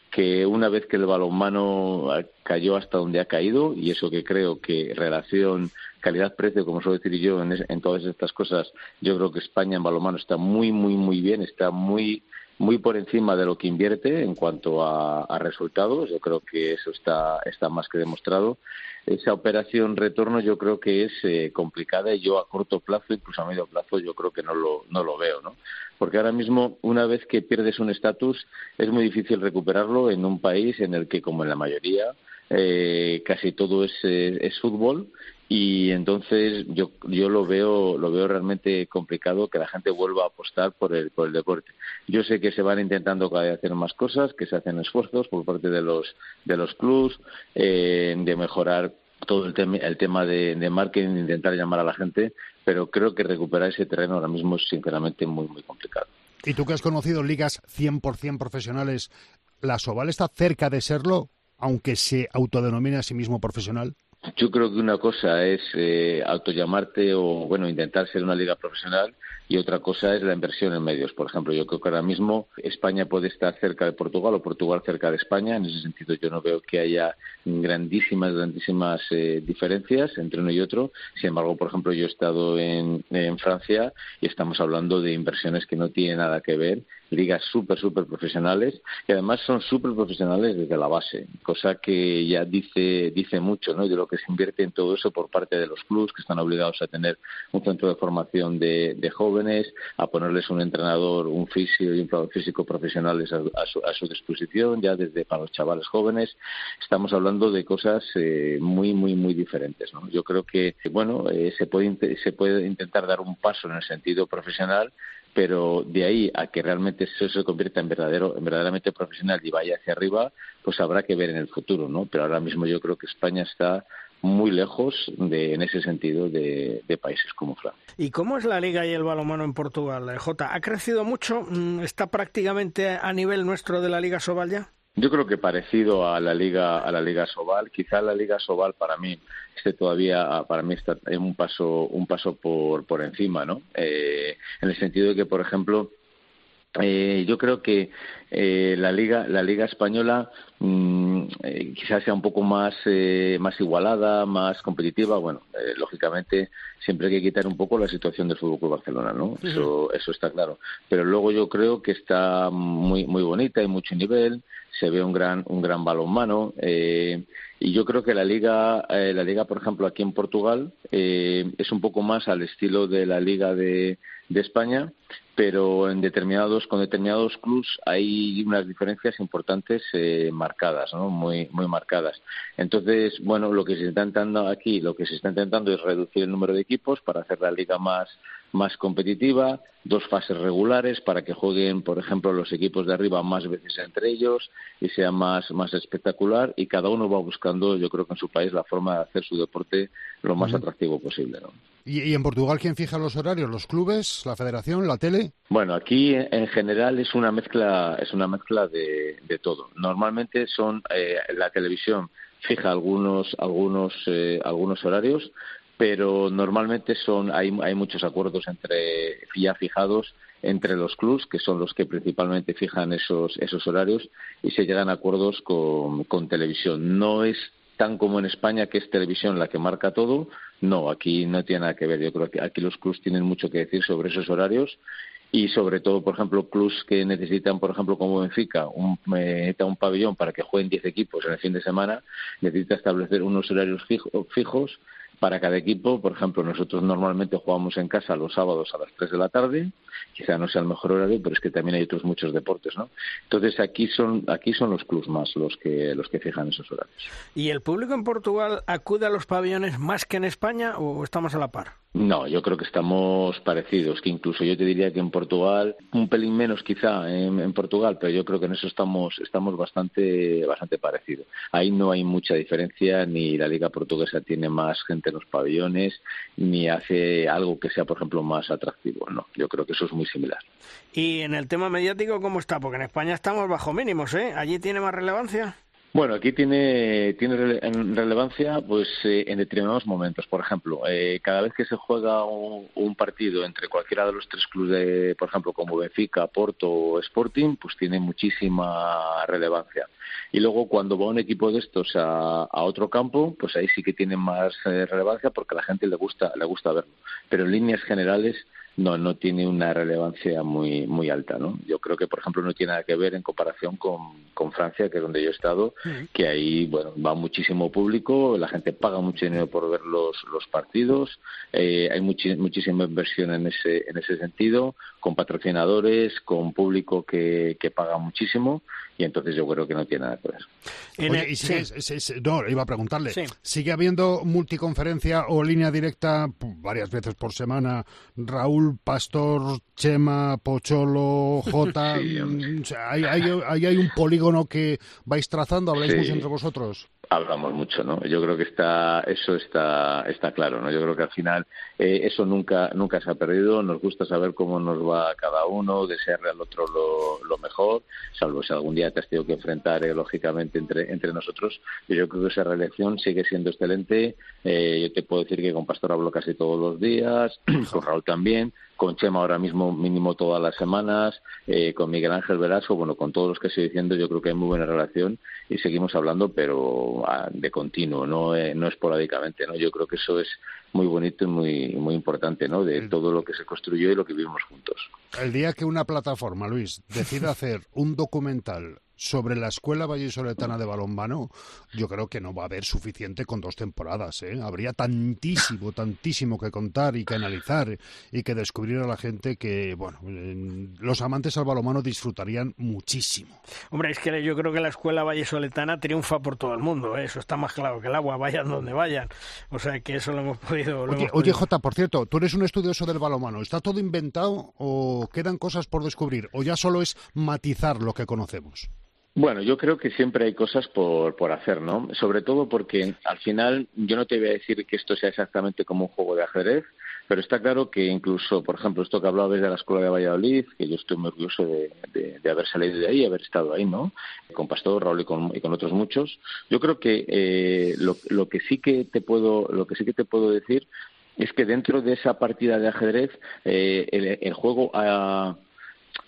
que una vez que el balonmano cayó hasta donde ha caído, y eso que creo que relación calidad-precio, como suelo decir yo, en, en todas estas cosas, yo creo que España en balonmano está muy, muy, muy bien, está muy muy por encima de lo que invierte en cuanto a, a, resultados. Yo creo que eso está, está más que demostrado. Esa operación retorno yo creo que es eh, complicada y yo a corto plazo, incluso a medio plazo, yo creo que no lo, no lo veo, ¿no? Porque ahora mismo, una vez que pierdes un estatus, es muy difícil recuperarlo en un país en el que, como en la mayoría, eh, casi todo es, eh, es fútbol y entonces yo yo lo veo lo veo realmente complicado que la gente vuelva a apostar por el por el deporte. Yo sé que se van intentando cada vez hacer más cosas que se hacen esfuerzos por parte de los de los clubs eh, de mejorar todo el, tema el tema de, de marketing intentar llamar a la gente pero creo que recuperar ese terreno ahora mismo es sinceramente muy muy complicado. Y tú que has conocido ligas 100% profesionales la Soval está cerca de serlo aunque se autodenomine a sí mismo profesional yo creo que una cosa es eh, autollamarte o, bueno, intentar ser una liga profesional y otra cosa es la inversión en medios. Por ejemplo, yo creo que ahora mismo España puede estar cerca de Portugal o Portugal cerca de España. En ese sentido, yo no veo que haya grandísimas, grandísimas eh, diferencias entre uno y otro. Sin embargo, por ejemplo, yo he estado en, en Francia y estamos hablando de inversiones que no tienen nada que ver ligas súper, súper profesionales y además son súper profesionales desde la base, cosa que ya dice, dice mucho ¿no? de lo que se invierte en todo eso por parte de los clubes que están obligados a tener un centro de formación de, de jóvenes, a ponerles un entrenador, un físico y un físico profesionales a, a, su, a, su, disposición, ya desde para los chavales jóvenes. Estamos hablando de cosas eh, muy, muy, muy diferentes. ¿no? Yo creo que, bueno, eh, se, puede, se puede intentar dar un paso en el sentido profesional, pero de ahí a que realmente eso se convierta en verdadero, en verdaderamente profesional y vaya hacia arriba, pues habrá que ver en el futuro, ¿no? Pero ahora mismo yo creo que España está muy lejos de, en ese sentido de, de, países como Francia. ¿Y cómo es la liga y el balonmano en Portugal, J? ¿Ha crecido mucho? Mm, ¿Está prácticamente a nivel nuestro de la Liga Sobal ya? Yo creo que parecido a la liga a la liga Sobal, quizá la liga Sobal para mí esté todavía para mí está en un paso un paso por por encima, ¿no? Eh, en el sentido de que por ejemplo eh, yo creo que eh, la liga la liga española mmm, eh, quizás sea un poco más eh, más igualada más competitiva. Bueno eh, lógicamente siempre hay que quitar un poco la situación del Fútbol Club Barcelona no eso eso está claro. Pero luego yo creo que está muy muy bonita hay mucho nivel se ve un gran un gran balonmano eh, y yo creo que la liga eh, la liga por ejemplo aquí en Portugal eh, es un poco más al estilo de la liga de, de España pero en determinados con determinados clubs hay unas diferencias importantes eh, marcadas no muy muy marcadas entonces bueno lo que se está intentando aquí lo que se está intentando es reducir el número de equipos para hacer la liga más más competitiva, dos fases regulares para que jueguen, por ejemplo, los equipos de arriba más veces entre ellos y sea más, más espectacular y cada uno va buscando, yo creo que en su país, la forma de hacer su deporte lo más atractivo posible. ¿no? ¿Y, ¿Y, en Portugal quién fija los horarios? ¿Los clubes, la federación, la tele? Bueno, aquí en general es una mezcla, es una mezcla de, de todo. Normalmente son eh, la televisión fija algunos, algunos, eh, algunos horarios, pero normalmente son hay, hay muchos acuerdos entre ya fijados entre los clubs que son los que principalmente fijan esos esos horarios y se llegan a acuerdos con, con televisión no es tan como en España que es televisión la que marca todo no aquí no tiene nada que ver. Yo creo que aquí los clubs tienen mucho que decir sobre esos horarios y sobre todo, por ejemplo, clubs que necesitan, por ejemplo, como Benfica, un, un pabellón para que jueguen 10 equipos en el fin de semana, necesita establecer unos horarios fijo, fijos para cada equipo. Por ejemplo, nosotros normalmente jugamos en casa los sábados a las 3 de la tarde, quizá no sea el mejor horario, pero es que también hay otros muchos deportes, ¿no? Entonces aquí son aquí son los clubs más los que los que fijan esos horarios. ¿Y el público en Portugal acude a los pabellones más que en España o estamos a la par? No, yo creo que estamos parecidos, que incluso yo te diría que en Portugal, un pelín menos quizá en, en, Portugal, pero yo creo que en eso estamos, estamos bastante, bastante parecidos. Ahí no hay mucha diferencia, ni la liga portuguesa tiene más gente los pabellones, ni hace algo que sea, por ejemplo, más atractivo. No, yo creo que eso es muy similar. ¿Y en el tema mediático cómo está? Porque en España estamos bajo mínimos, ¿eh? ¿Allí tiene más relevancia? Bueno, aquí tiene, tiene relevancia pues eh, en determinados momentos. Por ejemplo, eh, cada vez que se juega un, partido entre cualquiera de los tres clubes, de, por ejemplo, como Benfica, Porto o Sporting, pues tiene muchísima relevancia. Y luego cuando va un equipo de estos a, a otro campo, pues ahí sí que tiene más eh, relevancia porque a la gente le gusta, le gusta verlo. Pero en líneas generales no no tiene una relevancia muy muy alta no yo creo que por ejemplo no tiene nada que ver en comparación con, con Francia que es donde yo he estado que ahí bueno va muchísimo público la gente paga mucho dinero por ver los los partidos eh, hay muchísima inversión en ese en ese sentido con patrocinadores con público que, que paga muchísimo y entonces yo creo que no tiene nada que ver. no, iba a preguntarle, ¿sigue habiendo multiconferencia o línea directa varias veces por semana? Raúl, Pastor, Chema, Pocholo, J. Mm, ¿hay, hay, hay, un polígono que vais trazando? ¿Habláis mucho entre vosotros? Hablamos mucho, ¿no? Yo creo que está, eso está, está claro, ¿no? Yo creo que al final eh, eso nunca, nunca se ha perdido. Nos gusta saber cómo nos va cada uno, desearle al otro lo, lo mejor, salvo si algún día te has tenido que enfrentar eh, lógicamente entre, entre nosotros. yo creo que esa relación sigue siendo excelente. Eh, yo te puedo decir que con Pastor hablo casi todos los días, con Raúl también con Chema ahora mismo mínimo todas las semanas, eh, con Miguel Ángel Velasco, bueno, con todos los que estoy diciendo, yo creo que hay muy buena relación y seguimos hablando, pero ah, de continuo, no, eh, no esporádicamente, ¿no? Yo creo que eso es muy bonito y muy, muy importante, ¿no? De todo lo que se construyó y lo que vivimos juntos. El día que una plataforma, Luis, decida hacer un documental sobre la Escuela Vallisoletana de Balonmano, yo creo que no va a haber suficiente con dos temporadas. ¿eh? Habría tantísimo, tantísimo que contar y que analizar y que descubrir a la gente que, bueno, los amantes al balonmano disfrutarían muchísimo. Hombre, es que yo creo que la Escuela Vallisoletana triunfa por todo el mundo. ¿eh? Eso está más claro que el agua, vayan donde vayan. O sea que eso lo hemos podido... oye, oye, Jota, por cierto, tú eres un estudioso del balonmano. ¿Está todo inventado o quedan cosas por descubrir? ¿O ya solo es matizar lo que conocemos? Bueno, yo creo que siempre hay cosas por, por hacer, ¿no? Sobre todo porque al final yo no te voy a decir que esto sea exactamente como un juego de ajedrez, pero está claro que incluso, por ejemplo, esto que hablabas de la Escuela de Valladolid, que yo estoy muy orgulloso de, de, haber salido de ahí, haber estado ahí, ¿no? Con Pastor, Raúl y con, y con otros muchos. Yo creo que eh, lo, lo que sí que te puedo, lo que sí que te puedo decir es que dentro de esa partida de ajedrez eh, el, el, juego ha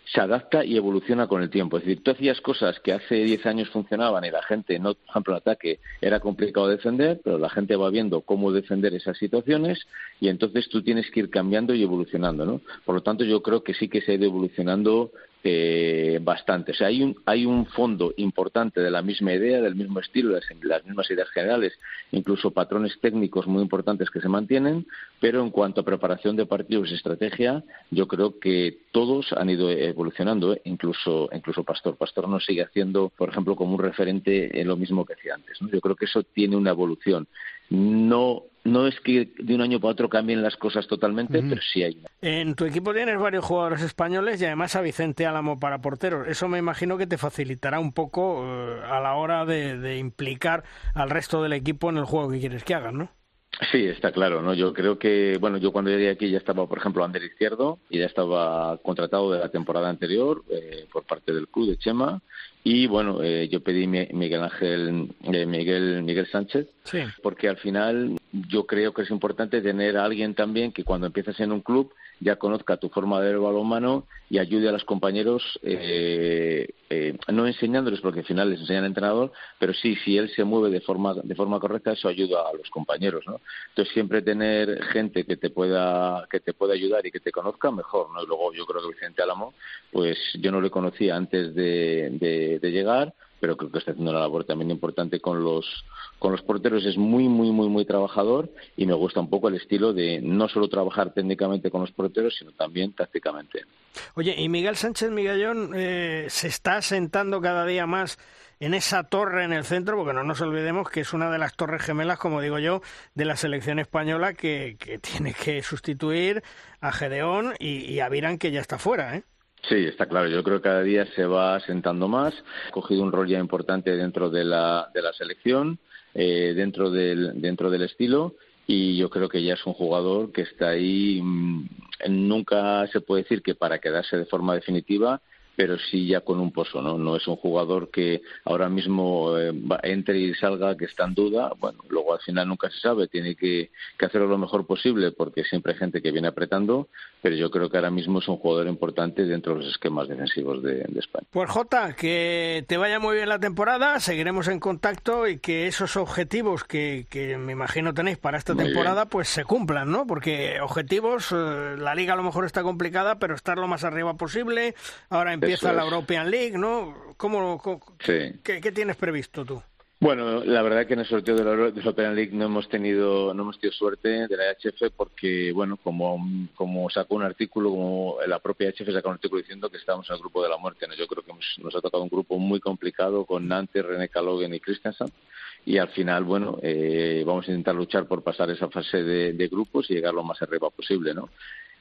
se adapta y evoluciona con el tiempo. Es decir, tú hacías cosas que hace 10 años funcionaban y la gente, no, por ejemplo, el ataque era complicado defender, pero la gente va viendo cómo defender esas situaciones y entonces tú tienes que ir cambiando y evolucionando, ¿no? Por lo tanto, yo creo que sí que se ha ido evolucionando eh, bastante. O sea, hay un, hay un fondo importante de la misma idea, del mismo estilo, las, mismas ideas generales, incluso patrones técnicos muy importantes que se mantienen, pero en cuanto a preparación de partidos y estrategia, yo creo que todos han ido evolucionando, ¿eh? incluso, incluso Pastor. Pastor no sigue haciendo, por ejemplo, como un referente en lo mismo que hacía antes. Yo creo que eso tiene una evolución. No no es que de un año para otro cambien las cosas totalmente, pero sí hay. En tu equipo tienes varios jugadores españoles y además a Vicente Álamo para porteros. Eso me imagino que te facilitará un poco eh, a la hora de, implicar al resto del equipo en el juego que quieres que hagan, ¿no? Sí, está claro, ¿no? Yo creo que, bueno, yo cuando llegué aquí ya estaba, por ejemplo, Ander Izquierdo y ya estaba contratado de la temporada anterior eh, por parte del club de Chema y bueno, eh, yo pedí Miguel Ángel, eh, Miguel, Miguel Sánchez, porque al final yo creo que es importante tener a alguien también que cuando empiezas en un club ya conozca tu forma de ver el balonmano y ayude a los compañeros, eh, eh, no enseñándoles, porque al final les enseña el entrenador, pero sí, si él se mueve de forma, de forma correcta, eso ayuda a los compañeros, ¿no? Entonces siempre tener gente que te pueda, que te pueda ayudar y que te conozca, mejor, ¿no? Y luego yo creo que Vicente Álamo, pues yo no le conocía antes de, de llegar, pero creo que está haciendo una labor también importante con los con los porteros. Es muy muy muy muy trabajador y me gusta un poco el estilo de no solo trabajar técnicamente con los porteros sino también tácticamente. Oye y Miguel Sánchez Miguelón eh, se está sentando cada día más en esa torre en el centro, porque no nos olvidemos que es una de las torres gemelas, como digo yo, de la selección española que, que tiene que sustituir a Gedeón y, y a Virán, que ya está fuera, ¿eh? Sí, está claro. Yo creo que cada día se va sentando más. Ha cogido un rol ya importante dentro de la, de la selección, eh, dentro, del, dentro del estilo. Y yo creo que ya es un jugador que está ahí. Mm, nunca se puede decir que para quedarse de forma definitiva, pero sí ya con un pozo, ¿no? No es un jugador que ahora mismo eh, entre y salga, que está en duda. Bueno, luego al final nunca se sabe, tiene que, hacerlo lo mejor posible porque siempre hay gente que viene apretando, pero yo creo que ahora mismo es un jugador importante dentro de los esquemas defensivos de, España. Pues Jota, que te vaya muy bien la temporada, seguiremos en contacto y que esos objetivos que, que me imagino tenéis para esta temporada pues se cumplan, ¿no? Porque objetivos, eh, la liga a lo mejor está complicada, pero estar lo más arriba posible. Ahora empieza la European League, ¿no? ¿Cómo, qué, tienes previsto tú? Bueno, la verdad que en el sorteo de la, European League no hemos tenido no hemos tenido suerte de la HF porque, bueno, como, como sacó un artículo, como la propia HF sacó un artículo diciendo que estábamos en el grupo de la muerte. ¿no? Yo creo que nos ha tocado un grupo muy complicado con Nantes, René Calogen y Christensen y al final, bueno, eh, vamos a intentar luchar por pasar esa fase de, de grupos y llegar lo más arriba posible, ¿no?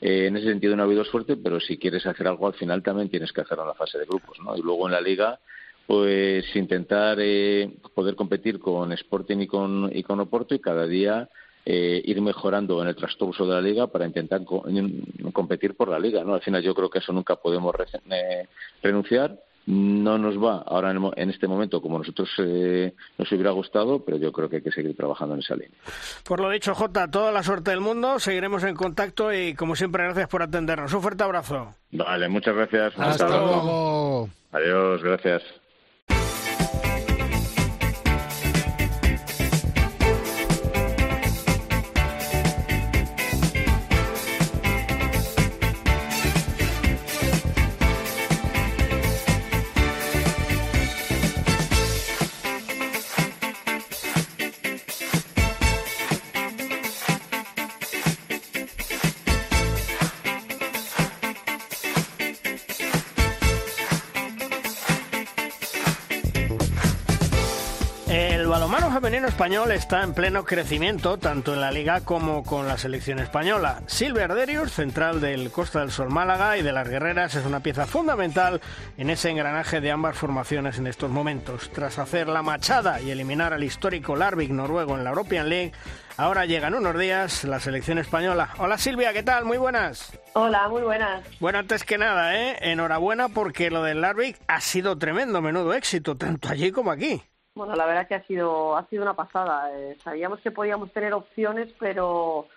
Eh, en ese sentido no ha habido suerte, pero si quieres hacer algo al final también tienes que hacerlo en la fase de grupos, ¿no? Y luego en la liga, pues intentar eh, poder competir con Sporting y con, y con Oporto y cada día eh, ir mejorando en el transcurso de la liga para intentar competir por la liga, ¿no? Al final yo creo que eso nunca podemos renunciar no nos va ahora en, este momento como nosotros eh, nos hubiera gustado, pero yo creo que hay que seguir trabajando en esa línea. Por lo dicho, Jota, toda la suerte del mundo, seguiremos en contacto y como siempre, gracias por atendernos. Un fuerte abrazo. Vale, muchas gracias. Hasta, luego. Adiós, gracias. Español está en pleno crecimiento, tanto en la liga como con la selección española. Silvia Arderius, central del Costa del Sol Málaga y de las Guerreras, es una pieza fundamental en ese engranaje de ambas formaciones en estos momentos. Tras hacer la machada y eliminar al histórico Larvik noruego en la European League, ahora llegan unos días la selección española. Hola Silvia, ¿qué tal? Muy buenas. Hola, muy buenas. Bueno, antes que nada, ¿eh? enhorabuena porque lo del Larvik ha sido tremendo, menudo éxito, tanto allí como aquí. Bueno, la verdad que ha sido, ha sido una pasada. Eh, sabíamos que podíamos tener opciones, pero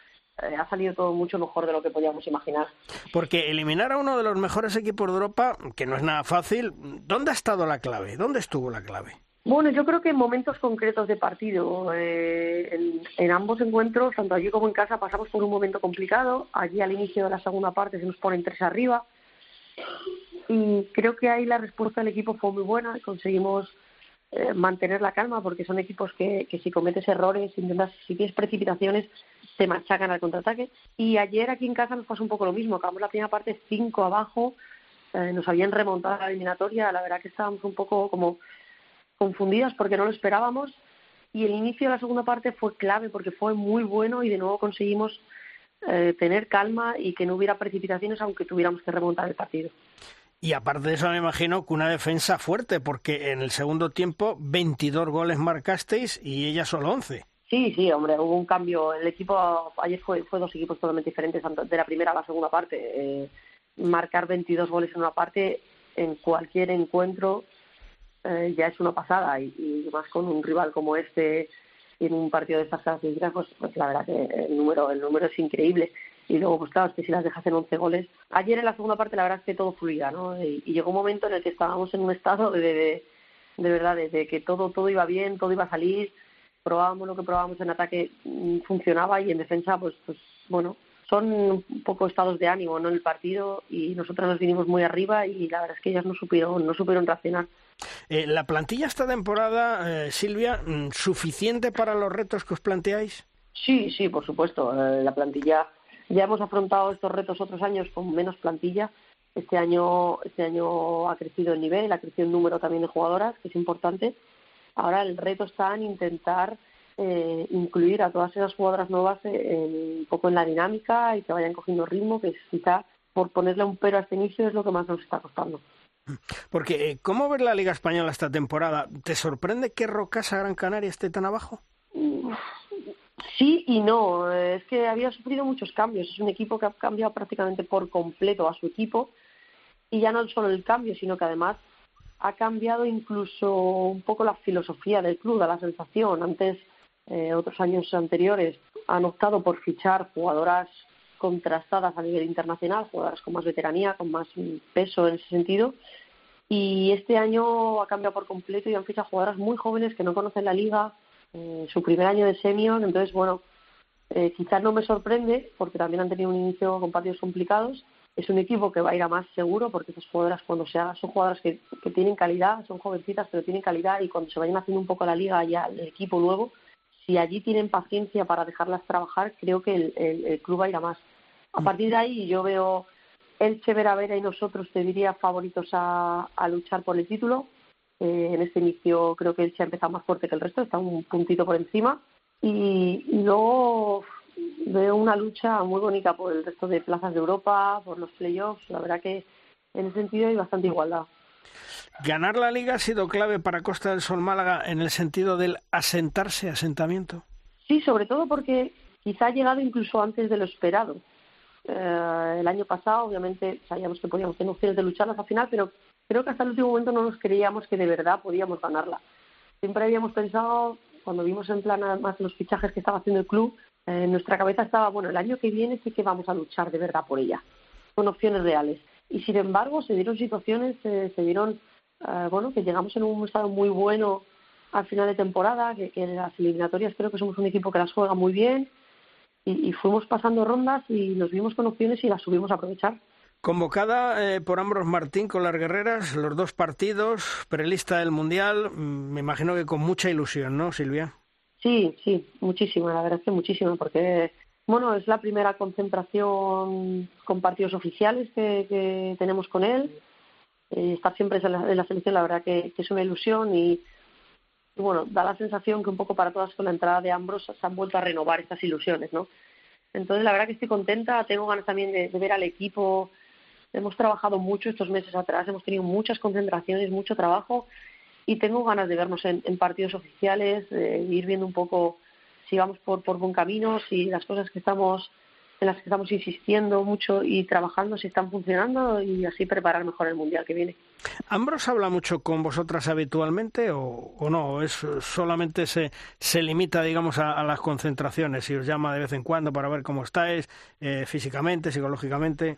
eh, ha salido todo mucho mejor de lo que podíamos imaginar. Porque eliminar a uno de los mejores equipos de Europa, que no es nada fácil, ¿dónde ha estado la clave? ¿Dónde estuvo la clave? Bueno, yo creo que en momentos concretos de partido, eh, en, en, ambos encuentros, tanto allí como en casa, pasamos por un momento complicado. Allí al inicio de la segunda parte se nos ponen tres arriba. Y creo que ahí la respuesta del equipo fue muy buena. Conseguimos eh, mantener la calma porque son equipos que, que si cometes errores, intentas, si tienes precipitaciones, te machacan al contraataque. Y ayer aquí en casa nos pasó un poco lo mismo. Acabamos la primera parte cinco abajo, eh, nos habían remontado la eliminatoria. La verdad que estábamos un poco como confundidas porque no lo esperábamos. Y el inicio de la segunda parte fue clave porque fue muy bueno y de nuevo conseguimos eh, tener calma y que no hubiera precipitaciones aunque tuviéramos que remontar el partido. Y aparte de eso, me imagino que una defensa fuerte, porque en el segundo tiempo 22 goles marcasteis y ella solo 11. Sí, sí, hombre, hubo un cambio. El equipo, ayer fue, fue dos equipos totalmente diferentes, de la primera a la segunda parte. Eh, marcar 22 goles en una parte, en cualquier encuentro, eh, ya es una pasada. Y, más con un rival como este, en un partido de estas características, pues, pues la verdad que el número, el número es increíble y luego pues claro, es que si las dejas en 11 goles. Ayer en la segunda parte la verdad es que todo fluía, ¿no? Y, llegó un momento en el que estábamos en un estado de, de, de verdad, de, que todo, todo iba bien, todo iba a salir, probábamos lo que probábamos en ataque, mm, funcionaba y en defensa pues, pues bueno, son un poco estados de ánimo ¿no? en el partido y nosotros nos vinimos muy arriba y la verdad es que ellas no supieron, no supieron reaccionar. Eh, ¿La plantilla esta temporada, eh, Silvia, mm, suficiente para los retos que os planteáis? Sí, sí, por supuesto. Eh, la plantilla ya hemos afrontado estos retos otros años con menos plantilla. Este año, este año ha crecido el nivel, ha crecido el número también de jugadoras, que es importante. Ahora el reto está en intentar eh, incluir a todas esas jugadoras nuevas un poco en la dinámica y que vayan cogiendo ritmo, que quizá por ponerle un pero a este inicio es lo que más nos está costando. Porque, eh, ¿cómo ver la Liga Española esta temporada? ¿Te sorprende que Rocasa Gran Canaria esté tan abajo? Sí y no. Es que había sufrido muchos cambios. Es un equipo que ha cambiado prácticamente por completo a su equipo. y ya no solo el cambio, sino que además ha cambiado incluso un poco la filosofía del club, da la sensación. Antes, eh, otros años anteriores, han optado por fichar jugadoras contrastadas a nivel internacional, jugadoras con más veteranía, con más peso en ese sentido. Y este año ha cambiado por completo y han fichado jugadoras muy jóvenes que no conocen la liga, eh, su primer año de senior. Entonces, bueno, eh, quizás no me sorprende porque también han tenido un inicio con partidos complicados. Es un equipo que va a ir a más seguro porque esas jugadoras cuando se haga son jugadoras que, que tienen calidad, son jovencitas pero tienen calidad y cuando se vayan haciendo un poco la liga ya el equipo nuevo, si allí tienen paciencia para dejarlas trabajar, creo que el, el, club va a ir a más. A partir de ahí yo veo Elche, Vera Vera y nosotros te diría favoritos a luchar por el título. Eh, en este inicio creo que Elche ha empezado más fuerte que el resto, está un puntito por encima y, luego veo una lucha muy bonita por el resto de plazas de Europa, por los playoffs. La verdad que en ese sentido hay bastante igualdad. ¿Ganar la liga ha sido clave para Costa del Sol Málaga en el sentido del asentarse, asentamiento? Sí, sobre todo porque quizá ha llegado incluso antes de lo esperado. Eh, el año pasado, obviamente, sabíamos que podíamos tener opciones de lucharlas hasta final, pero creo que hasta el último momento no nos creíamos que de verdad podíamos ganarla. Siempre habíamos pensado cuando vimos en plan además los fichajes que estaba haciendo el club, eh, en nuestra cabeza estaba, bueno, el año que viene sí que vamos a luchar de verdad por ella, con opciones reales. Y sin embargo, se dieron situaciones, eh, se dieron, eh, bueno, que llegamos en un estado muy bueno al final de temporada, que, en las eliminatorias creo que somos un equipo que las juega muy bien, y fuimos pasando rondas y nos vimos con opciones y las subimos a aprovechar. Convocada eh, por Ambros Martín con las guerreras, los dos partidos, prelista del Mundial, mm, me imagino que con mucha ilusión, ¿no, Silvia? Sí, sí, muchísima, la verdad es que muchísima, porque bueno, es la primera concentración con partidos oficiales que, tenemos con él. Eh, estar siempre en la, selección, la verdad que, es una ilusión y, bueno, da la sensación que un poco para todas con la entrada de Ambros se han vuelto a renovar estas ilusiones, ¿no? Entonces, la verdad que estoy contenta, tengo ganas también de ver al equipo Hemos trabajado mucho estos meses atrás, hemos tenido muchas concentraciones, mucho trabajo y tengo ganas de vernos en, partidos oficiales, de ir viendo un poco si vamos por, por buen camino, si las cosas que estamos en las que estamos insistiendo mucho y trabajando si están funcionando y así preparar mejor el mundial que viene. ¿Ambros habla mucho con vosotras habitualmente o, no? ¿Es solamente se, se limita, digamos, a, las concentraciones y os llama de vez en cuando para ver cómo estáis eh, físicamente, psicológicamente?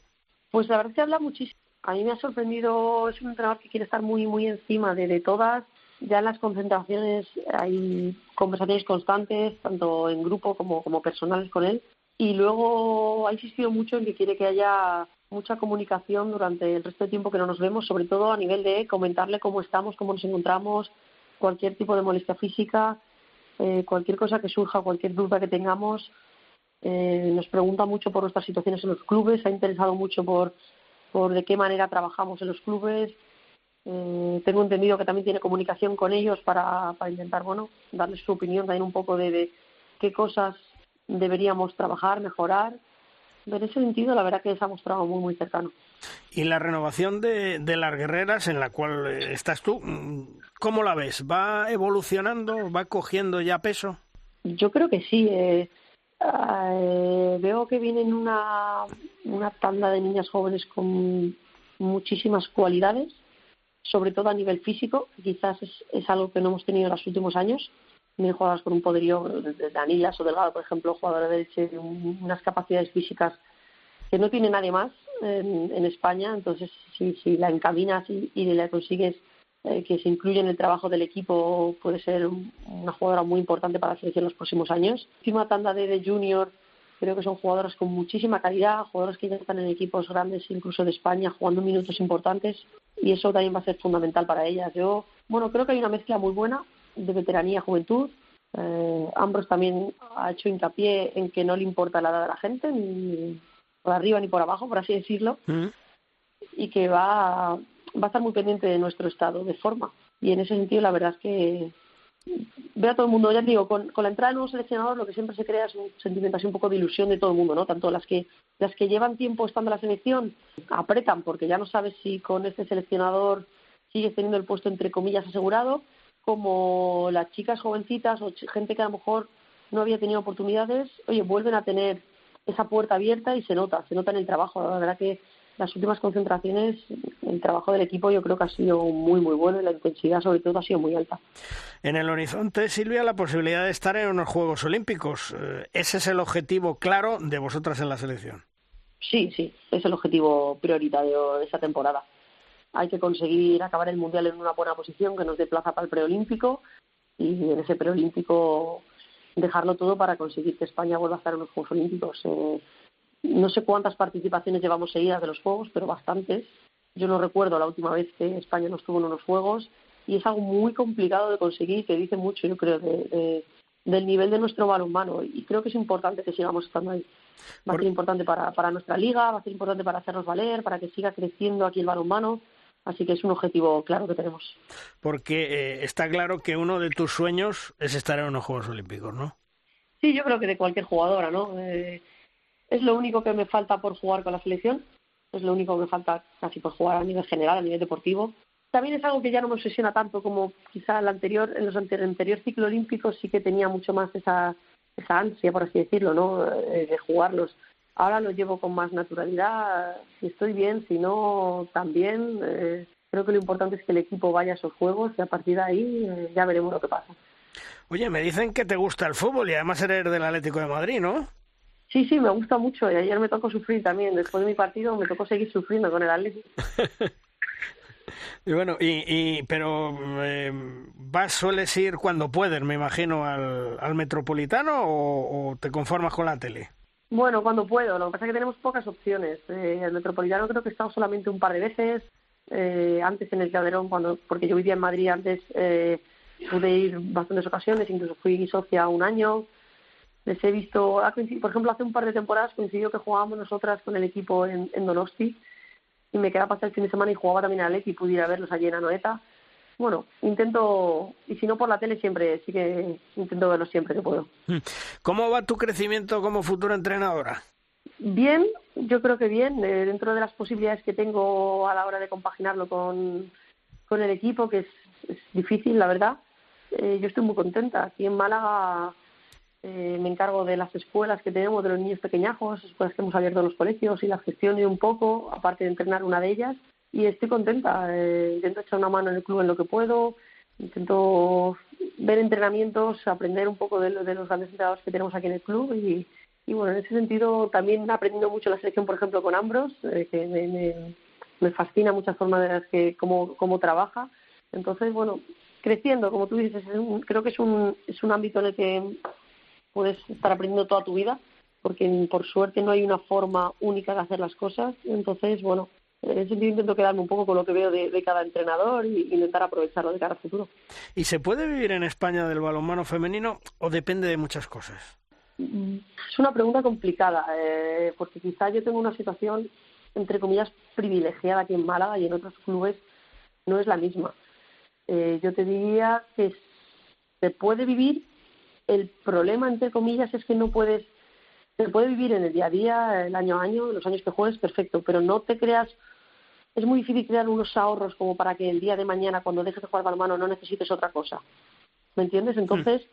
Pues la verdad que habla muchísimo. A mí me ha sorprendido, es un entrenador que quiere estar muy, muy encima de, de todas. Ya en las concentraciones hay conversaciones constantes, tanto en grupo como, como personales con él. Y luego ha insistido mucho en que quiere que haya mucha comunicación durante el resto del tiempo que no nos vemos, sobre todo a nivel de comentarle cómo estamos, cómo nos encontramos, cualquier tipo de molestia física, eh, cualquier cosa que surja, cualquier duda que tengamos, eh, nos pregunta mucho por nuestras situaciones en los clubes, se ha interesado mucho por, por de qué manera trabajamos en los clubes. Eh, tengo entendido que también tiene comunicación con ellos para, para intentar, bueno, darles su opinión también un poco de, de qué cosas deberíamos trabajar, mejorar. En ese sentido, la verdad que se ha mostrado muy, muy cercano. Y la renovación de, de las guerreras en la cual eh, estás tú, ¿cómo la ves? ¿Va evolucionando? ¿Va cogiendo ya peso? Yo creo que sí. Eh, eh, veo que vienen una, una tanda de niñas jóvenes con muchísimas cualidades, sobre todo a nivel físico, quizás es, es algo que no hemos tenido en los últimos años. Vienen jugadoras con un poderío de Anillas o Delgado, por ejemplo, jugadoras de Elche, unas capacidades físicas que no tiene nadie más en, en España. Entonces, si, si la encaminas y, y la consigues eh, que se incluye en el trabajo del equipo puede ser una jugadora muy importante para la selección en los próximos años. Última tanda de, junior creo que son jugadoras con muchísima calidad, jugadoras que ya están en equipos grandes, incluso de España, jugando minutos importantes y eso también va a ser fundamental para ellas. Yo, bueno, creo que hay una mezcla muy buena de veteranía juventud. Eh, Ambros también ha hecho hincapié en que no le importa la edad de la gente, ni por arriba ni por abajo, por así decirlo, mm. y que va va a estar muy pendiente de nuestro estado de forma. Y en ese sentido, la verdad es que veo a todo el mundo, ya digo, con, la entrada de nuevos seleccionadores lo que siempre se crea es un sentimiento así un poco de ilusión de todo el mundo, ¿no? Tanto las que las que llevan tiempo estando en la selección apretan porque ya no sabes si con este seleccionador sigues teniendo el puesto entre comillas asegurado, como las chicas jovencitas o gente que a lo mejor no había tenido oportunidades, oye, vuelven a tener esa puerta abierta y se nota, se nota en el trabajo. La verdad que las últimas concentraciones, el trabajo del equipo yo creo que ha sido muy, muy bueno y la intensidad sobre todo ha sido muy alta. En el horizonte, Silvia, la posibilidad de estar en unos Juegos Olímpicos. Eh, ¿Ese es el objetivo claro de vosotras en la selección? Sí, sí, es el objetivo prioritario de esta temporada. Hay que conseguir acabar el Mundial en una buena posición que nos dé plaza para el preolímpico y en ese preolímpico dejarlo todo para conseguir que España vuelva a estar en los Juegos Olímpicos. Eh, no sé cuántas participaciones llevamos seguidas de los Juegos, pero bastantes. Yo no recuerdo la última vez que España no estuvo en unos Juegos y es algo muy complicado de conseguir que dice mucho, yo creo, de, del nivel de nuestro balonmano y creo que es importante que sigamos estando ahí. Va a ser importante para, para nuestra liga, va a ser importante para hacernos valer, para que siga creciendo aquí el balonmano. Así que es un objetivo claro que tenemos. Porque eh, está claro que uno de tus sueños es estar en unos Juegos Olímpicos, ¿no? Sí, yo creo que de cualquier jugadora, ¿no? Eh, es lo único que me falta por jugar con la selección, es lo único que me falta casi por jugar a nivel general, a nivel deportivo. También es algo que ya no me obsesiona tanto como quizá el anterior, en los anteriores anterior ciclo olímpico sí que tenía mucho más esa, esa ansia, por así decirlo, ¿no? Eh, de jugarlos. Ahora lo llevo con más naturalidad, si estoy bien, si no, también. Eh, creo que lo importante es que el equipo vaya a esos juegos y a partir de ahí eh, ya veremos lo que pasa. Oye, me dicen que te gusta el fútbol y además eres del Atlético de Madrid, ¿no? Sí, sí, me gusta mucho y ayer me tocó sufrir también. Después de mi partido me tocó seguir sufriendo con el Atlético. y bueno, y, y pero eh, vas, sueles ir cuando puedes, me imagino, al, al Metropolitano o, te conformas con la tele. Bueno, cuando puedo. Lo que pasa es que tenemos pocas opciones. Eh, el Metropolitano creo que he estado solamente un par de veces. Eh, antes en el Calderón, cuando, porque yo vivía en Madrid antes, eh, pude ir bastantes ocasiones, incluso fui socia un año les he visto, por ejemplo, hace un par de temporadas coincidió que jugábamos nosotras con el equipo en, Donosti y me quedaba pasar el fin de semana y jugaba también al y pude ir a verlos allí en Anoeta. Bueno, intento, y si no por la tele siempre, sí que intento verlos siempre que puedo. Hmm. ¿Cómo va tu crecimiento como futura entrenadora? Bien, yo creo que bien, eh, dentro de las posibilidades que tengo a la hora de compaginarlo con, con el equipo, que es, es difícil, la verdad. Eh, yo estoy muy contenta. Aquí en Málaga eh, me encargo de las escuelas que tenemos, de los niños pequeñajos, escuelas que hemos abierto en los colegios y la gestiono un poco, aparte de entrenar una de ellas. Y estoy contenta. Eh, intento echar una mano en el club en lo que puedo. Intento ver entrenamientos, aprender un poco de, los grandes entrenadores que tenemos aquí en el club. Y, bueno, en ese sentido también aprendiendo mucho la selección, por ejemplo, con Ambros, eh, que me, fascina muchas formas de las que cómo, cómo trabaja. Entonces, bueno, creciendo, como tú dices, creo que es un, es un ámbito en el que puedes estar aprendiendo toda tu vida, porque por suerte no hay una forma única de hacer las cosas. Entonces, bueno, en ese sentido intento quedarme un poco con lo que veo de, cada entrenador e intentar aprovecharlo de cara al futuro. ¿Y se puede vivir en España del balonmano femenino o depende de muchas cosas? Es una pregunta complicada, eh, porque quizá yo tengo una situación, entre comillas, privilegiada aquí en Málaga y en otros clubes no es la misma. Eh, yo te diría que se puede vivir el problema, entre comillas, es que no puedes, se puede vivir en el día a día, el año a año, los años que juegues, perfecto, pero no te creas, es muy difícil crear unos ahorros como para que el día de mañana, cuando dejes de jugar balonmano, no necesites otra cosa. ¿Me entiendes? Mm. Entonces,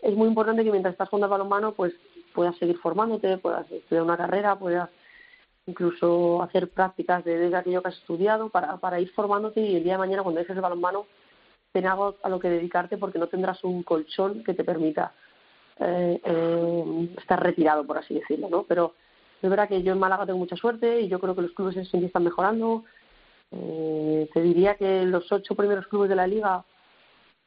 es muy importante que mientras estás jugando al balonmano, pues puedas seguir formándote, puedas estudiar una carrera, puedas incluso hacer prácticas de, de aquello que has estudiado para, para ir formándote y el día de mañana, cuando dejes el balonmano, algo a lo que dedicarte porque no tendrás un colchón que te permita eh, eh, estar retirado, por así decirlo, ¿no? Pero es verdad que yo en Málaga tengo mucha suerte y yo creo que los clubes en ese están mejorando. Eh, te diría que los ocho primeros clubes de la liga,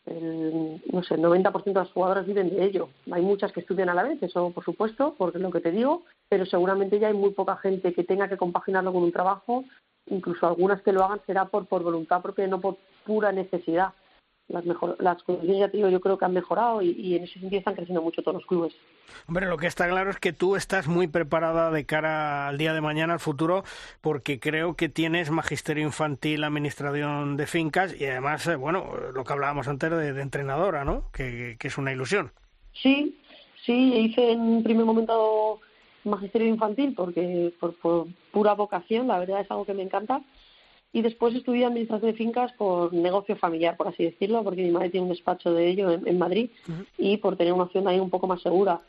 no sé, el 90% de las jugadoras viven de ello. Hay muchas que estudian a la vez, eso por supuesto, porque es lo que te digo, pero seguramente ya hay muy poca gente que tenga que compaginarlo con un trabajo. Incluso algunas que lo hagan será por, por voluntad propia no por pura necesidad las, mejor, las condiciones, ya yo creo que han mejorado y, en ese sentido están creciendo mucho todos los clubes. Hombre, lo que está claro es que tú estás muy preparada de cara al día de mañana, al futuro, porque creo que tienes magisterio infantil, administración de fincas y además, eh, bueno, lo que hablábamos antes de, entrenadora, ¿no? Que, que, es una ilusión. Sí, sí, hice en primer momento magisterio infantil porque por, por pura vocación, la verdad es algo que me encanta y después estudié administración de fincas por negocio familiar, por así decirlo, porque mi madre tiene un despacho de ello en, Madrid y por tener una opción ahí un poco más segura.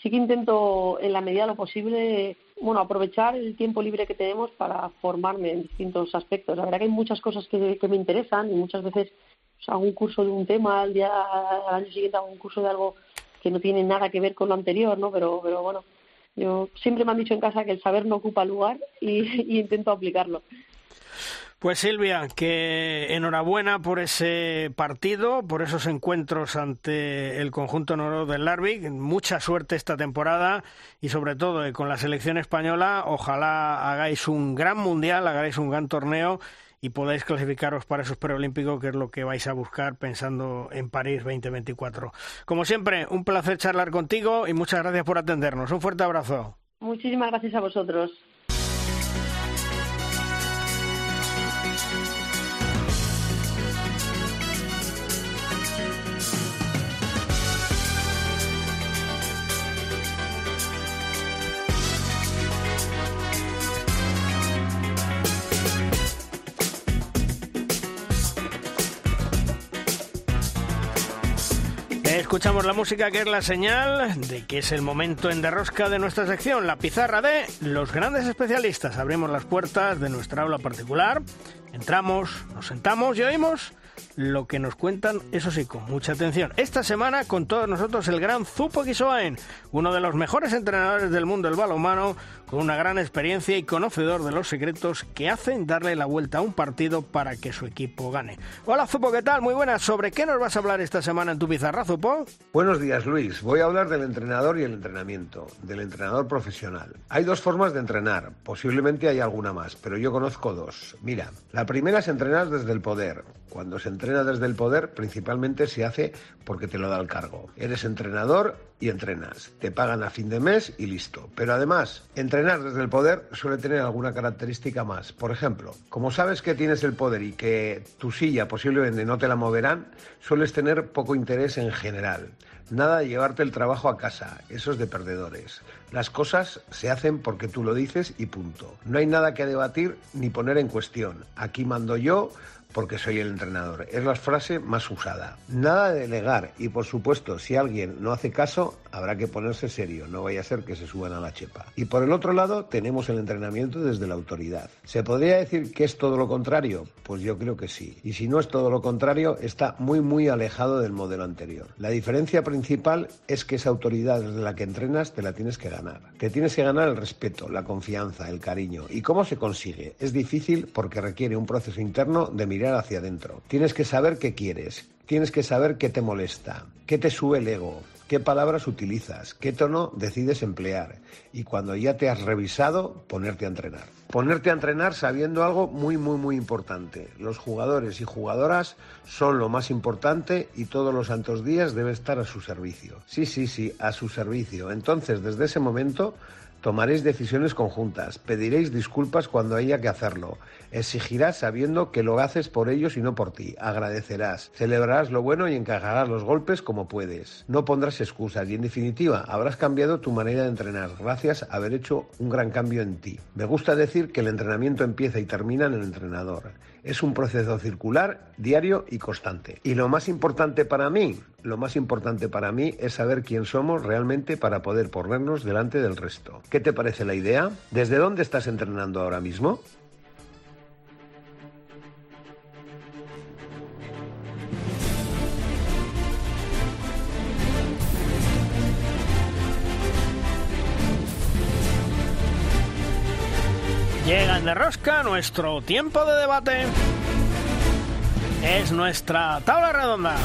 Sí que intento, en la medida de lo posible, bueno, aprovechar el tiempo libre que tenemos para formarme en distintos aspectos. La verdad que hay muchas cosas que, me interesan y muchas veces pues, hago un curso de un tema, al, día, al año siguiente hago un curso de algo que no tiene nada que ver con lo anterior, ¿no? Pero, pero bueno, yo siempre me han dicho en casa que el saber no ocupa lugar y, y intento aplicarlo. Pues Silvia, que enhorabuena por ese partido, por esos encuentros ante el conjunto noro del Larvik. Mucha suerte esta temporada y sobre todo eh, con la selección española. Ojalá hagáis un gran mundial, hagáis un gran torneo y podáis clasificaros para esos preolímpicos, que es lo que vais a buscar pensando en París 2024. Como siempre, un placer charlar contigo y muchas gracias por atendernos. Un fuerte abrazo. Muchísimas gracias a vosotros. Escuchamos la música que es la señal de que es el momento en derrosca de nuestra sección, la pizarra de los grandes especialistas. Abrimos las puertas de nuestra aula particular, entramos, nos sentamos y oímos lo que nos cuentan, eso sí, con mucha atención. Esta semana con todos nosotros el gran Zupo Kisoain, uno de los mejores entrenadores del mundo del balonmano, con una gran experiencia y conocedor de los secretos que hacen darle la vuelta a un partido para que su equipo gane. Hola Zupo, ¿qué tal? Muy buenas. ¿Sobre qué nos vas a hablar esta semana en tu pizarra, Zupo? Buenos días, Luis. Voy a hablar del entrenador y el entrenamiento, del entrenador profesional. Hay dos formas de entrenar, posiblemente hay alguna más, pero yo conozco dos. Mira, la primera es entrenar desde el poder. Cuando se entrena desde el poder, principalmente se hace porque te lo da el cargo. Eres entrenador y entrenas. Te pagan a fin de mes y listo. Pero además, entrenar desde el poder suele tener alguna característica más. Por ejemplo, como sabes que tienes el poder y que tu silla posiblemente no te la moverán, sueles tener poco interés en general. Nada de llevarte el trabajo a casa, eso es de perdedores. Las cosas se hacen porque tú lo dices y punto. No hay nada que debatir ni poner en cuestión. Aquí mando yo, porque soy el entrenador. Es la frase más usada. Nada de delegar y por supuesto, si alguien no hace caso, habrá que ponerse serio, no vaya a ser que se suban a la chepa. Y por el otro lado, tenemos el entrenamiento desde la autoridad. ¿Se podría decir que es todo lo contrario? Pues yo creo que sí. Y si no es todo lo contrario, está muy muy alejado del modelo anterior. La diferencia principal es que esa autoridad desde la que entrenas te la tienes que ganar. Te tienes que ganar el respeto, la confianza, el cariño. ¿Y cómo se consigue? Es difícil porque requiere un proceso interno de mirar hacia adentro. Tienes que saber qué quieres, tienes que saber qué te molesta, qué te sube el ego, qué palabras utilizas, qué tono decides emplear y cuando ya te has revisado, ponerte a entrenar. Ponerte a entrenar sabiendo algo muy, muy, muy importante. Los jugadores y jugadoras son lo más importante y todos los santos días debe estar a su servicio. Sí, sí, sí, a su servicio. Entonces, desde ese momento, Tomaréis decisiones conjuntas, pediréis disculpas cuando haya que hacerlo, exigirás sabiendo que lo haces por ellos y no por ti, agradecerás, celebrarás lo bueno y encajarás los golpes como puedes. No pondrás excusas y en definitiva habrás cambiado tu manera de entrenar gracias a haber hecho un gran cambio en ti. Me gusta decir que el entrenamiento empieza y termina en el entrenador. Es un proceso circular, diario y constante. Y lo más importante para mí, lo más importante para mí es saber quién somos realmente para poder ponernos delante del resto. ¿Qué te parece la idea? ¿Desde dónde estás entrenando ahora mismo? De rosca nuestro tiempo de debate. Es nuestra tabla redonda.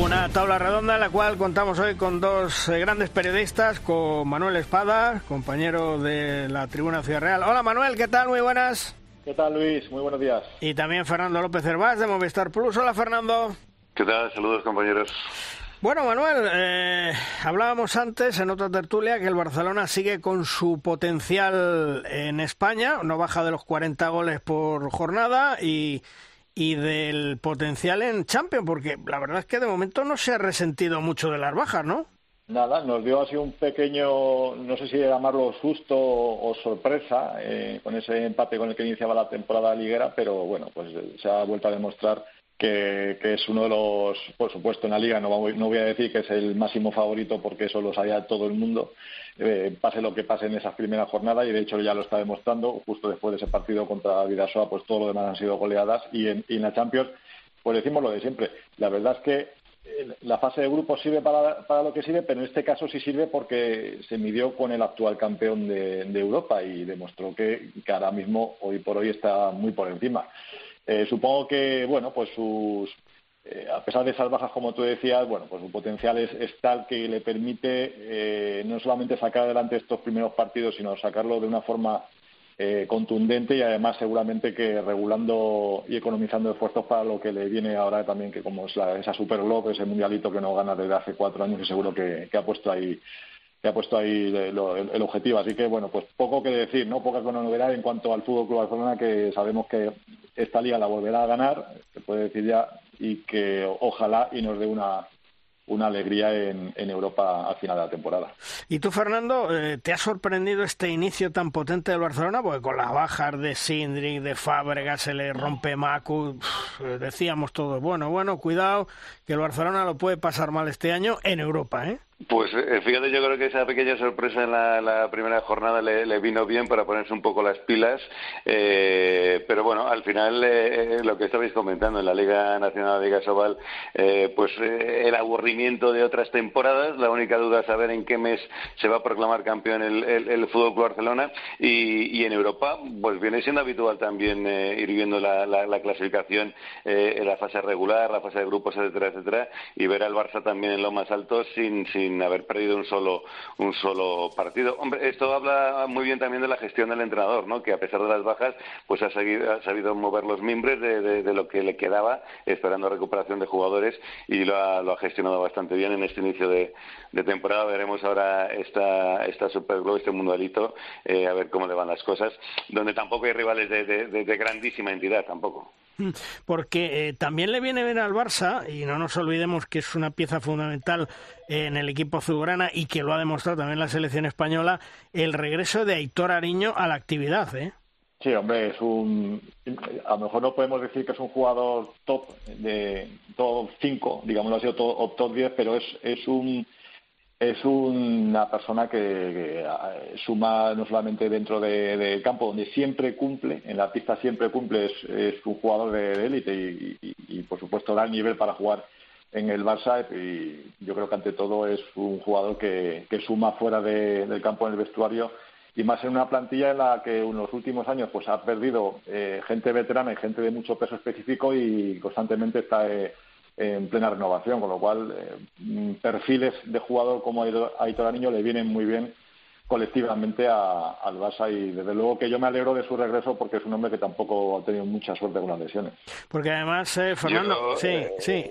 Una tabla redonda en la cual contamos hoy con dos eh, grandes periodistas, con Manuel Espada, compañero de la Tribuna Ciudad Real. Hola Manuel, ¿qué tal? Muy buenas. ¿Qué tal Luis? Muy buenos días. Y también Fernando López Hervás de Movistar Plus. Hola Fernando. ¿Qué tal? Saludos compañeros. Bueno, Manuel, eh, hablábamos antes en otra tertulia que el Barcelona sigue con su potencial en España, no baja de los 40 goles por jornada y, y del potencial en Champions, porque la verdad es que de momento no se ha resentido mucho de las bajas, ¿no? Nada, nos dio así un pequeño, no sé si llamarlo susto o sorpresa, eh, con ese empate con el que iniciaba la temporada liguera, pero bueno, pues se ha vuelto a demostrar que, es uno de los, por supuesto, en la liga, no, voy a decir que es el máximo favorito porque eso lo sabía todo el mundo, eh, pase lo que pase en esa primera jornada y de hecho ya lo está demostrando, justo después de ese partido contra Vidasoa, pues todo lo demás han sido goleadas y en, la Champions, pues decimos lo de siempre, la verdad es que la fase de grupo sirve para, para, lo que sirve, pero en este caso sí sirve porque se midió con el actual campeón de, Europa y demostró que, ahora mismo, hoy por hoy, está muy por encima. Eh, supongo que, bueno, pues sus, eh, a pesar de esas bajas, como tú decías, bueno, pues su potencial es, tal que le permite eh, no solamente sacar adelante estos primeros partidos, sino sacarlo de una forma eh, contundente y además seguramente que regulando y economizando esfuerzos para lo que le viene ahora también, que como es la, esa Super Globe, ese mundialito que no gana desde hace cuatro años y seguro que, ha puesto ahí ha puesto ahí el, objetivo. Así que, bueno, pues poco que decir, ¿no? Poca novedad en cuanto al Fútbol Club Barcelona, que sabemos que esta liga la volverá a ganar, se puede decir ya, y que ojalá y nos dé una, una alegría en, Europa al final de la temporada. ¿Y tú, Fernando, eh, te ha sorprendido este inicio tan potente del Barcelona? Porque con las bajas de Sindri, de Fábregas, se le rompe Macu, decíamos todos, bueno, bueno, cuidado, que el Barcelona lo puede pasar mal este año en Europa, ¿eh? Pues eh, fíjate, yo creo que esa pequeña sorpresa en la, primera jornada le, vino bien para ponerse un poco las pilas, eh, pero bueno, al final eh, lo que estabais comentando en la Liga Nacional de Liga Sobal, pues el aburrimiento de otras temporadas, la única duda es saber en qué mes se va a proclamar campeón el, Fútbol Club Barcelona y, en Europa, pues viene siendo habitual también ir viendo la, la clasificación en la fase regular, la fase de grupos, etcétera, etcétera, y ver al Barça también en lo más alto sin, sin sin haber perdido un solo, un solo partido. Hombre, esto habla muy bien también de la gestión del entrenador, ¿no? que a pesar de las bajas, pues ha, ha sabido mover los mimbres de, de, lo que le quedaba, esperando recuperación de jugadores, y lo ha, lo ha gestionado bastante bien en este inicio de, temporada. Veremos ahora esta, esta Super este mundialito, eh, a ver cómo le van las cosas, donde tampoco hay rivales de grandísima entidad, tampoco. Porque eh, también le viene bien al Barça, y no nos olvidemos que es una pieza fundamental en el equipo azulgrana y que lo ha demostrado también la selección española, el regreso de Aitor Ariño a la actividad. ¿eh? Sí, hombre, es un. A lo mejor no podemos decir que es un jugador top de top 5, digámoslo así, o top 10, pero es, es un es una persona que, suma no solamente dentro del campo, donde siempre cumple, en la pista siempre cumple, es, un jugador de élite y, por supuesto da el nivel para jugar en el Barça y yo creo que ante todo es un jugador que, suma fuera del campo en el vestuario y más en una plantilla en la que en los últimos años pues ha perdido eh, gente veterana y gente de mucho peso específico y constantemente está eh, en plena renovación, con lo cual eh, perfiles de jugador como Aitor Niño le vienen muy bien colectivamente al Barça y desde luego que yo me alegro de su regreso porque es un hombre que tampoco ha tenido mucha suerte con las lesiones. Porque además, eh, Fernando, sí, eh, sí,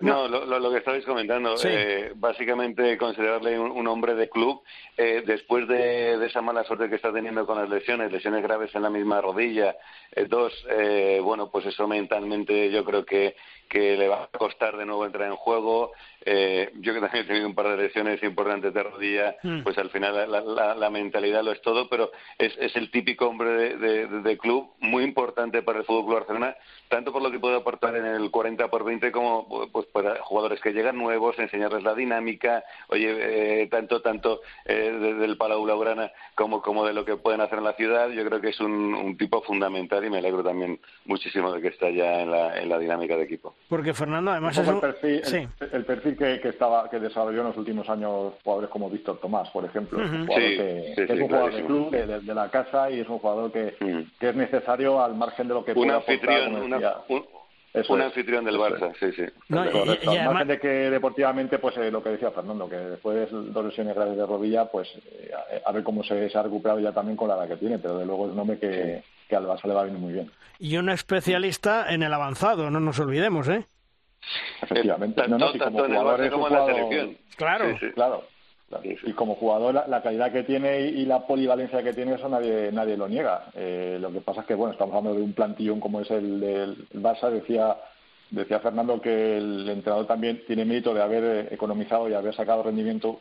No, lo, que estabais comentando, básicamente considerarle un, hombre de club después de, esa mala suerte que está teniendo con las lesiones, lesiones graves en la misma rodilla, dos, bueno, pues eso mentalmente yo creo que que le va a costar de nuevo entrar en juego. Eh, yo que también he tenido un par de lesiones importantes de rodilla, mm. pues al final la, mentalidad lo es todo, pero es, el típico hombre de, club muy importante para el Fútbol Club Barcelona, tanto por lo que puede aportar en el 40 por 20 como pues para jugadores que llegan nuevos, enseñarles la dinámica, oye, eh, tanto tanto eh, del Palau Blaugrana como, como de lo que pueden hacer en la ciudad. Yo creo que es un, tipo fundamental y me alegro también muchísimo de que está ya en la, en la dinámica de equipo. Porque Fernando, además es el perfil, el, perfil que, estaba que desarrolló en los últimos años jugadores como Víctor Tomás, por ejemplo, es un jugador que, es un jugador de club, de, la casa y es un jugador que, que es necesario al margen de lo que un pueda anfitrión, un, anfitrión del Barça, sí, sí. al margen de que deportivamente, pues eh, lo que decía Fernando, que después de dos lesiones graves de rodilla, pues eh, a, ver cómo se, se, ha recuperado ya también con la edad que tiene, pero de luego es un hombre que, que al Barça le va bien muy bien. Y un especialista en el avanzado, no nos olvidemos, ¿eh? Efectivamente. no, no, como jugador como la selección. Claro. claro. Y como jugador, la, calidad que tiene y, la polivalencia que tiene, eso nadie, nadie lo niega. Eh, lo que pasa es que, bueno, estamos hablando de un plantillón como es el del Barça. Decía, decía Fernando que el entrenador también tiene mérito de haber economizado y haber sacado rendimiento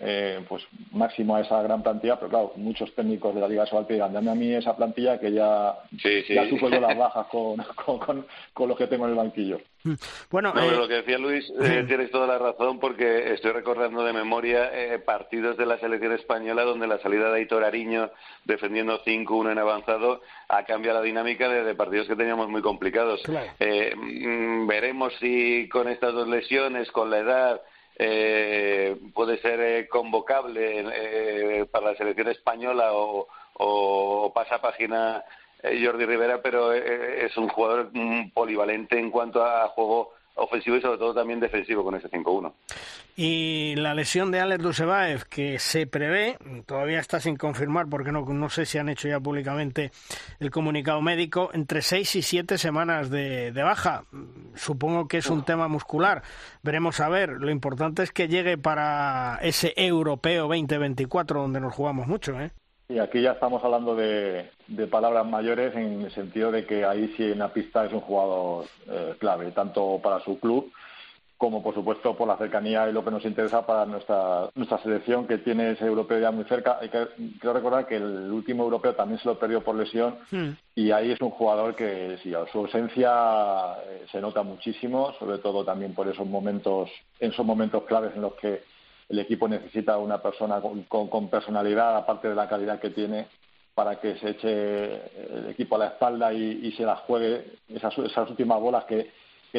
eh, pues máximo a esa gran plantilla, pero claro, muchos técnicos de la Liga Sobal dirán, dame a mí esa plantilla que ya, sí, ya las bajas con, con, con, los que tengo en el banquillo. Bueno, eh, lo que decía Luis, eh, tienes toda la razón porque estoy recordando de memoria partidos de la selección española donde la salida de Aitor Ariño defendiendo 5-1 en avanzado ha cambiado la dinámica de, partidos que teníamos muy complicados. Mm, veremos si con estas dos lesiones, con la edad, eh, puede ser eh, convocable eh, para la selección española o, o pasa página eh, Jordi Rivera, pero es un jugador mm, polivalente en cuanto a juego ofensivo y sobre todo también defensivo con ese 5-1. Y la lesión de Alex Dusebaev, que se prevé, todavía está sin confirmar porque no, no sé si han hecho ya públicamente el comunicado médico, entre seis y siete semanas de, de baja. Supongo que es un tema muscular. Veremos a ver. Lo importante es que llegue para ese europeo 2024 donde nos jugamos mucho. ¿eh? Y aquí ya estamos hablando de, palabras mayores en el sentido de que ahí sí en la pista es un jugador eh, clave, tanto para su club como por supuesto por la cercanía y lo que nos interesa para nuestra nuestra selección que tiene ese europeo ya muy cerca. Hay que, quiero recordar que el último europeo también se lo perdió por lesión hmm. y ahí es un jugador que sí, su ausencia eh, se nota muchísimo, sobre todo también por esos momentos, en esos momentos claves en los que el equipo necesita una persona con, personalidad, aparte de la calidad que tiene, para que se eche el equipo a la espalda y, se las juegue esas, últimas bolas que,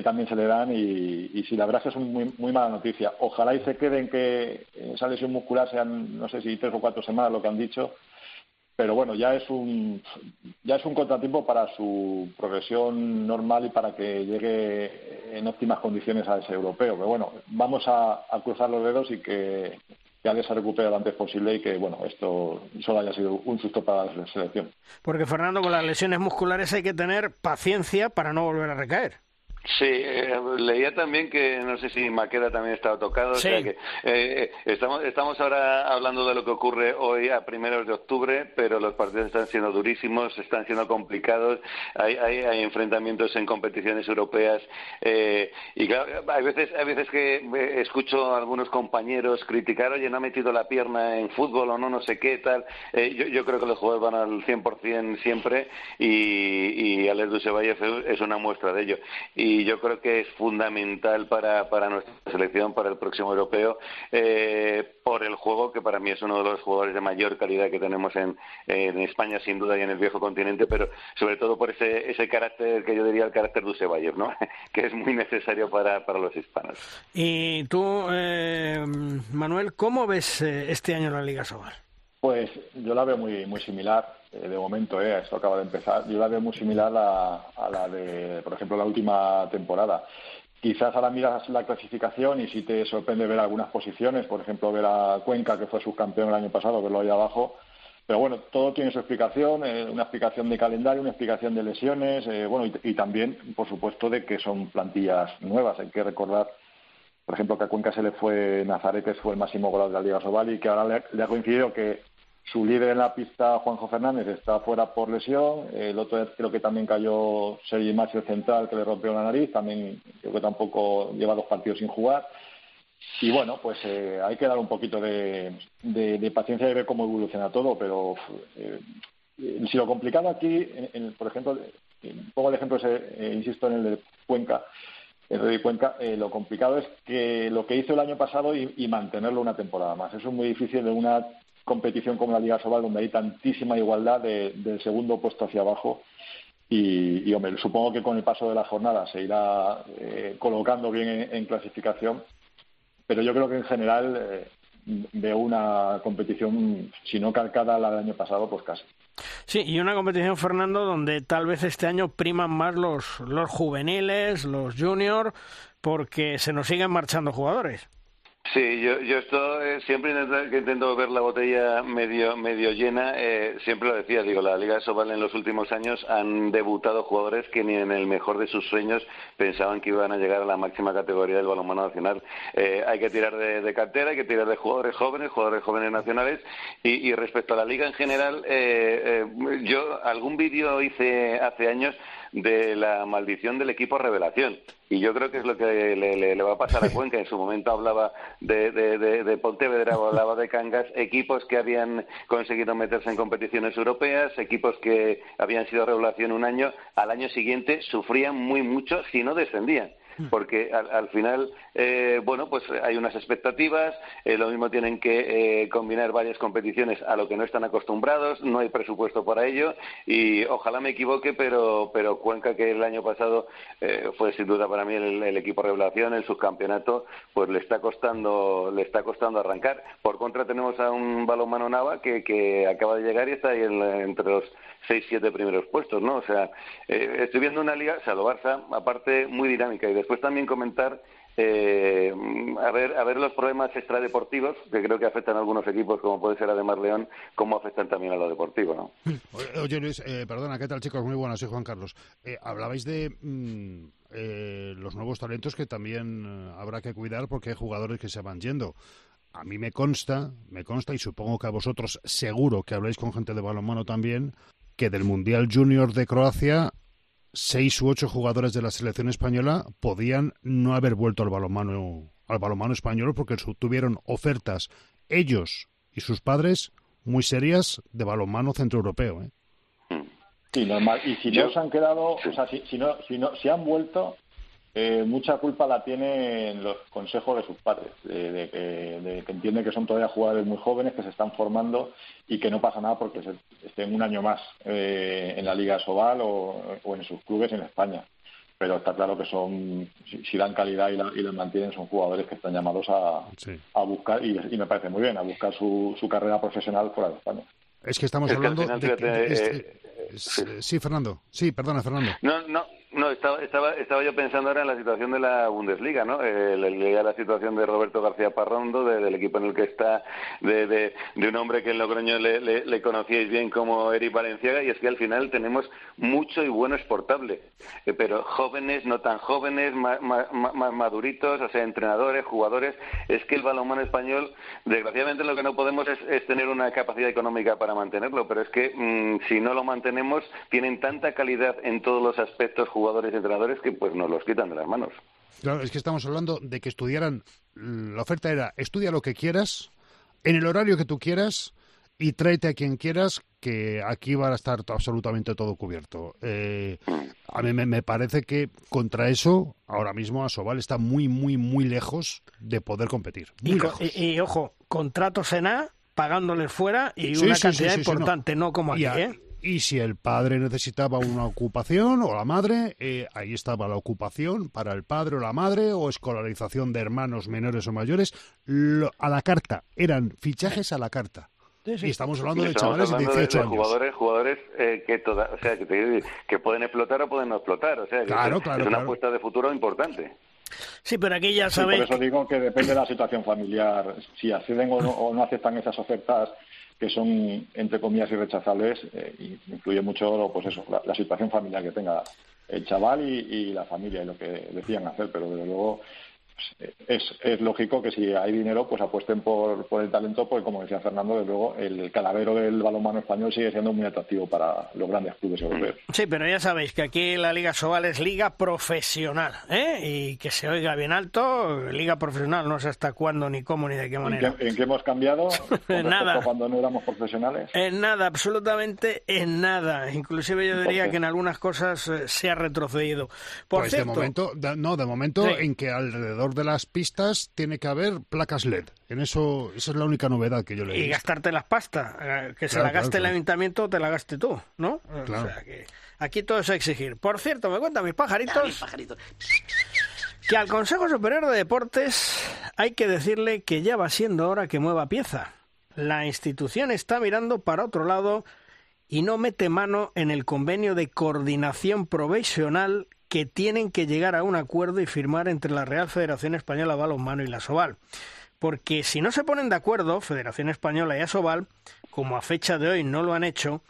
también se le dan y, y si la verdad es que es muy, muy mala noticia. Ojalá y se queden que esa lesión muscular sean, no sé si tres o cuatro semanas lo que han dicho, pero bueno, ya es un ya es un contratiempo para su progresión normal y para que llegue en óptimas condiciones a ese europeo. Pero bueno, vamos a, cruzar los dedos y que, que se recupere lo antes posible y que bueno esto solo haya sido un susto para la selección. Porque Fernando, con las lesiones musculares hay que tener paciencia para no volver a recaer. Sí, eh, leía también que no sé si Maqueda también estaba tocado. O sea que, eh, eh, estamos, estamos ahora hablando de lo que ocurre hoy a primeros de octubre, pero los partidos están siendo durísimos, están siendo complicados. Hay, hay, hay enfrentamientos en competiciones europeas y claro, hay veces, hay veces que escucho a algunos compañeros criticar, oye, no ha metido la pierna en fútbol o no, no sé qué tal. yo, yo creo que los jugadores van al 100% siempre y, y Alex Dusevalle es una muestra de ello. Y y yo creo que es fundamental para, para nuestra selección, para el próximo europeo, eh, por el juego, que para mí es uno de los jugadores de mayor calidad que tenemos en, en España, sin duda, y en el viejo continente, pero sobre todo por ese, ese carácter que yo diría el carácter de ¿no? que es muy necesario para, para los hispanos. Y tú, eh, Manuel, ¿cómo ves eh, este año la Liga Sobal? Pues yo la veo muy, muy similar eh, de momento, eh, esto acaba de empezar, yo la veo muy similar a, la de, por ejemplo, la última temporada. Quizás ahora miras la clasificación y si te sorprende ver algunas posiciones, por ejemplo, ver a Cuenca, que fue subcampeón el año pasado, verlo ahí abajo. Pero bueno, todo tiene su explicación, eh, una explicación de calendario, una explicación de lesiones, eh, bueno, y, también, por supuesto, de que son plantillas nuevas. Hay que recordar, por ejemplo, que a Cuenca se le fue Nazaret, que fue el máximo goleador de la Liga Sobal, y que ahora le ha coincidido que su líder en la pista, Juanjo Fernández, está fuera por lesión. El otro creo que también cayó Sergi Macho central, que le rompió la nariz. También creo que tampoco lleva dos partidos sin jugar. Y bueno, pues eh, hay que dar un poquito de, paciencia y ver cómo evoluciona todo. Pero eh, si lo complicado aquí, por ejemplo, pongo el ejemplo, ese, insisto en el de Cuenca, el de Cuenca, eh, lo complicado es que lo que hizo el año pasado y, y, mantenerlo una temporada más. Eso es muy difícil de una competición como la Liga Sobal, donde hay tantísima igualdad del segundo puesto hacia abajo. Y, hombre, supongo que con el paso de la jornada se irá eh, colocando bien en, clasificación, pero yo creo que en general eh, veo una competición, si no calcada la del año pasado, pues casi. Sí, y una competición, Fernando, donde tal vez este año priman más los, los juveniles, los juniors, porque se nos siguen marchando jugadores. Sí, yo, yo esto eh, siempre que intento ver la botella medio medio llena, eh, siempre lo decía, digo, la Liga Sobal en los últimos años han debutado jugadores que ni en el mejor de sus sueños pensaban que iban a llegar a la máxima categoría del balonmano nacional. Eh, hay que tirar de, de, cartera, hay que tirar de jugadores jóvenes, jugadores jóvenes nacionales y, y respecto a la Liga en general, yo algún vídeo hice hace años de la maldición del equipo revelación. Y yo creo que es lo que le, va a pasar a Cuenca. En su momento hablaba de, de, de, de Pontevedra, hablaba de Cangas, equipos que habían conseguido meterse en competiciones europeas, equipos que habían sido revelación un año, al año siguiente sufrían muy mucho si no descendían. Hmm. porque al, final, eh, bueno, pues hay unas expectativas, eh, lo mismo tienen que eh, combinar varias competiciones a lo que no están acostumbrados, no hay presupuesto para ello y ojalá me equivoque, pero, pero Cuenca, que el año pasado fue sin duda para mí el, equipo revelación, el subcampeonato, pues le está costando, le está costando arrancar. Por contra tenemos a un balonmano Nava que, que acaba de llegar y está ahí entre los seis, siete primeros puestos, ¿no? O sea, estoy viendo una liga, o sea, lo Barça, aparte, muy dinámica. Y de después también comentar eh, a ver a ver los problemas extradeportivos que creo que afectan a algunos equipos como puede ser además León cómo afectan también a lo deportivo no oye Luis eh, perdona qué tal chicos muy buenas soy Juan Carlos. Eh, hablabais de mm, los nuevos talentos que también habrá que cuidar porque hay jugadores que se van yendo. A mí me consta me consta y supongo que a vosotros seguro que habláis con gente de balonmano también que del mundial junior de Croacia seis u ocho jugadores de la selección española podían no haber vuelto al balonmano, al balonmano español porque tuvieron ofertas ellos y sus padres muy serias de balonmano centroeuropeo. ¿eh? Sí, normal. Y si no se han quedado, o sea, si, si, no, si, no, si han vuelto, eh, mucha culpa la tienen los consejos de sus padres, de, que entienden que son todavía jugadores muy jóvenes, que se están formando y que no pasa nada porque estén un año más eh, en la Liga Sobal o, en sus clubes en España. Pero está claro que son, si, dan calidad y la, mantienen, son jugadores que están llamados a, a buscar, y, me parece muy bien, a buscar su, su carrera profesional fuera de España. Es que estamos hablando de... Este, eh, sí, Fernando. Sí, perdona, Fernando. No, no, no, estaba, estaba, estaba yo pensando ahora en la situación de la Bundesliga, ¿no? Eh, la, situación de Roberto García Parrondo, del equipo en el que está, de, de, un hombre que en Logroño le, le, conocíais bien como Eric Valenciaga, y es que al final tenemos mucho y bueno exportable, eh, pero jóvenes, no tan jóvenes, más, maduritos, o sea, entrenadores, jugadores, es que el balonmano español, desgraciadamente lo que no podemos es, tener una capacidad económica para mantenerlo, pero es que mm, si no lo mantenemos, tienen tanta calidad en todos los aspectos jugadores y entrenadores que pues nos los quitan de las manos. Claro, es que estamos hablando de que estudiaran, la oferta era estudia lo que quieras, en el horario que tú quieras y tráete a quien quieras, que aquí va a estar absolutamente todo cubierto. Eh, a mí me, parece que contra eso, ahora mismo Asobal está muy, muy, muy lejos de poder competir. y, ojo, contratos en A, pagándoles fuera y una cantidad importante, no. como aquí, ¿eh? Y si el padre necesitaba una ocupación o la madre, eh, ahí estaba la ocupación para el padre o la madre o escolarización de hermanos menores o mayores. a la carta, eran fichajes a la carta. Y estamos hablando de chavales de 18 años. Jugadores, jugadores eh, que, toda, o sea, que, que, pueden explotar o pueden no explotar. O sea, que es, una apuesta de futuro importante. Sí, pero aquí ya sabéis. por eso digo que depende de la situación familiar. Si acceden o o no aceptan esas ofertas que son, entre comillas, irrechazables, eh, y influye mucho pues eso, la, situación familiar que tenga el chaval y, y, la familia y lo que decían hacer, pero desde luego es, es lógico que si hay dinero, pues apuesten por, por el talento, pues como decía Fernando, de luego el calavero del balonmano español sigue siendo muy atractivo para los grandes clubes europeos. Sí, pero ya sabéis que aquí la Liga Sobal es liga profesional, ¿eh? Y que se oiga bien alto, liga profesional, no sé hasta cuándo, ni cómo, ni de qué manera. ¿En qué, hemos cambiado? en nada. Cuando no éramos profesionales. En nada, absolutamente en nada. Inclusive yo diría que en algunas cosas eh, se ha retrocedido. Por pues de momento, no, de momento en que alrededor de las pistas tiene que haber placas LED. En eso, esa es la única novedad que yo le Y gastarte las pastas, eh, que se la gaste el ayuntamiento, te la gaste tú, ¿no? O sea que aquí todo es exigir. Por cierto, me cuentan mis pajaritos. Que al Consejo Superior de Deportes hay que decirle que ya va siendo hora que mueva pieza. La institución está mirando para otro lado y no mete mano en el convenio de coordinación provisional que tienen que llegar a un acuerdo y firmar entre la Real Federación Española Balonmano y la Soval. Porque si no se ponen de acuerdo, Federación Española y Asobal, como a fecha de hoy no lo han hecho,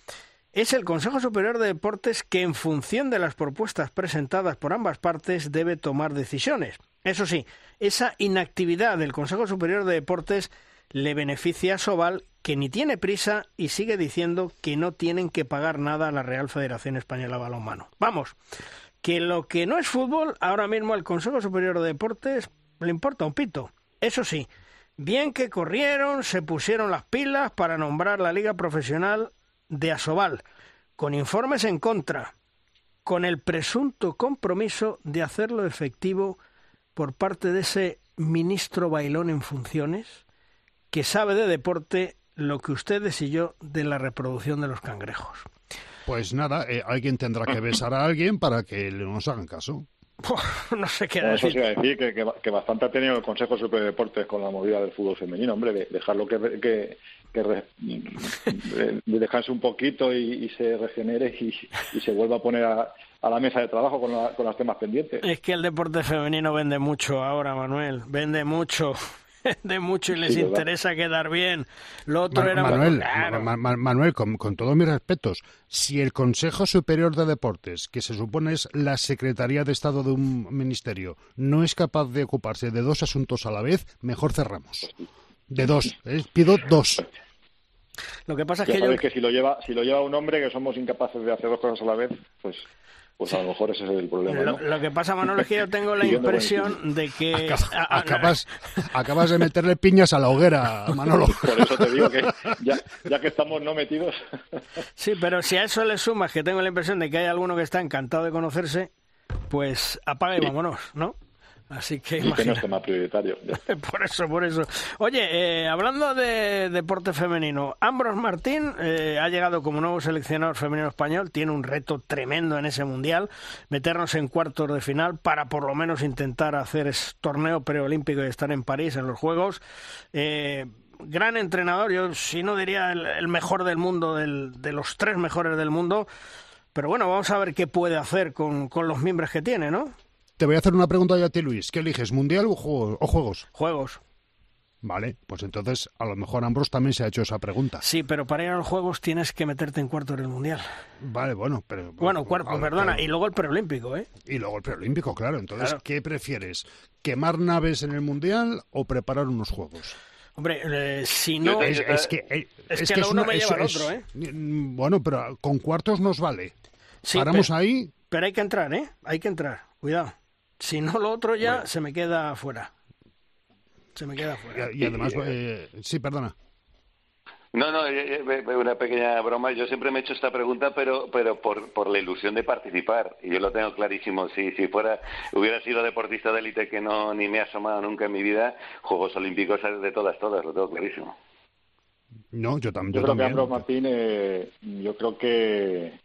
es el Consejo Superior de Deportes que, en función de las propuestas presentadas por ambas partes, debe tomar decisiones. Eso sí, esa inactividad del Consejo Superior de Deportes le beneficia a Sobal, que ni tiene prisa y sigue diciendo que no tienen que pagar nada a la Real Federación Española Balonmano. Vamos, que lo que no es fútbol, ahora mismo al Consejo Superior de Deportes le importa un pito. Eso sí, bien que corrieron, se pusieron las pilas para nombrar la Liga Profesional de Asobal, con informes en contra, con el presunto compromiso de hacerlo efectivo por parte de ese ministro bailón en funciones que sabe de deporte lo que ustedes y yo de la reproducción de los cangrejos. Pues nada, eh, alguien tendrá que besar a alguien para que nos hagan caso. no sé qué Eso decir. sí iba a decir que, que, que bastante ha tenido el Consejo Superior de Deportes con la movida del fútbol femenino, hombre, de dejarlo que, que, que re- de, de dejarse un poquito y, y se regenere y, y se vuelva a poner a, a la mesa de trabajo con, la- con los temas pendientes. Es que el deporte femenino vende mucho ahora, Manuel. Vende mucho. Vende mucho y les Sí, ¿verdad? interesa quedar bien. Lo otro Ma- era... Manuel, Claro. Ma- Ma- Manuel con, con todos mis respetos, si el Consejo Superior de Deportes, que se supone es la Secretaría de Estado de un ministerio, no es capaz de ocuparse de dos asuntos a la vez, mejor cerramos. De dos, ¿eh? pido dos. Lo que pasa es Ya que yo... sabes que si lo lleva si lo lleva un hombre que somos incapaces de hacer dos cosas a la vez, pues pues a lo mejor ese es el problema. Lo, ¿no? lo que pasa, Manuel, es que yo tengo la impresión de que... Acabas, acabas de meterle piñas a la hoguera, Manolo. Por eso te digo que ya, ya que estamos no metidos, Sí, pero si a eso le sumas que tengo la impresión de que hay alguno que está encantado de conocerse, pues apaga y vámonos, ¿no? Así que y que no es tema prioritario. Por eso, por eso. Oye, eh, hablando de deporte femenino, Ambros Martín eh, ha llegado como nuevo seleccionador femenino español, tiene un reto tremendo en ese mundial, meternos en cuartos de final para por lo menos intentar hacer ese torneo preolímpico y estar en París en los Juegos. Eh, gran entrenador, yo si no diría el, el mejor del mundo, del- de los tres mejores del mundo, pero bueno, vamos a ver qué puede hacer con, con los miembros que tiene, ¿no? Te voy a hacer una pregunta yo a ti, Luis. ¿Qué eliges, mundial o juegos? O juegos? Juegos. Vale, pues entonces a lo mejor Ambros también se ha hecho esa pregunta. Sí, pero para ir a los Juegos tienes que meterte en cuartos del mundial. Vale, bueno, pero... Bueno, cuarto, perdona, y luego el preolímpico, ¿eh? Y luego el preolímpico, claro. Entonces, Claro. ¿qué prefieres? ¿Quemar naves en el mundial o preparar unos juegos? Hombre, eh, si no... es, es que, eh, es es que uno una- me lleva al otro, ¿eh? Bueno, pero con cuartos nos vale. Sí, Paramos pero- ahí. Pero hay que entrar, ¿eh? Hay que entrar. Cuidado. Si no, lo otro ya se me queda fuera. Se me queda fuera. Y, y además, eh, sí, perdona. No, no, eh, eh, una pequeña broma. Yo siempre me he hecho esta pregunta, pero, pero por, por la ilusión de participar. Y yo lo tengo clarísimo. Si, si fuera, hubiera sido deportista de élite que no ni me he asomado nunca en mi vida, Juegos Olímpicos de todas, todas, lo tengo clarísimo. No, yo, tam- Yo yo creo que también. Ambros Martín, eh, yo creo que,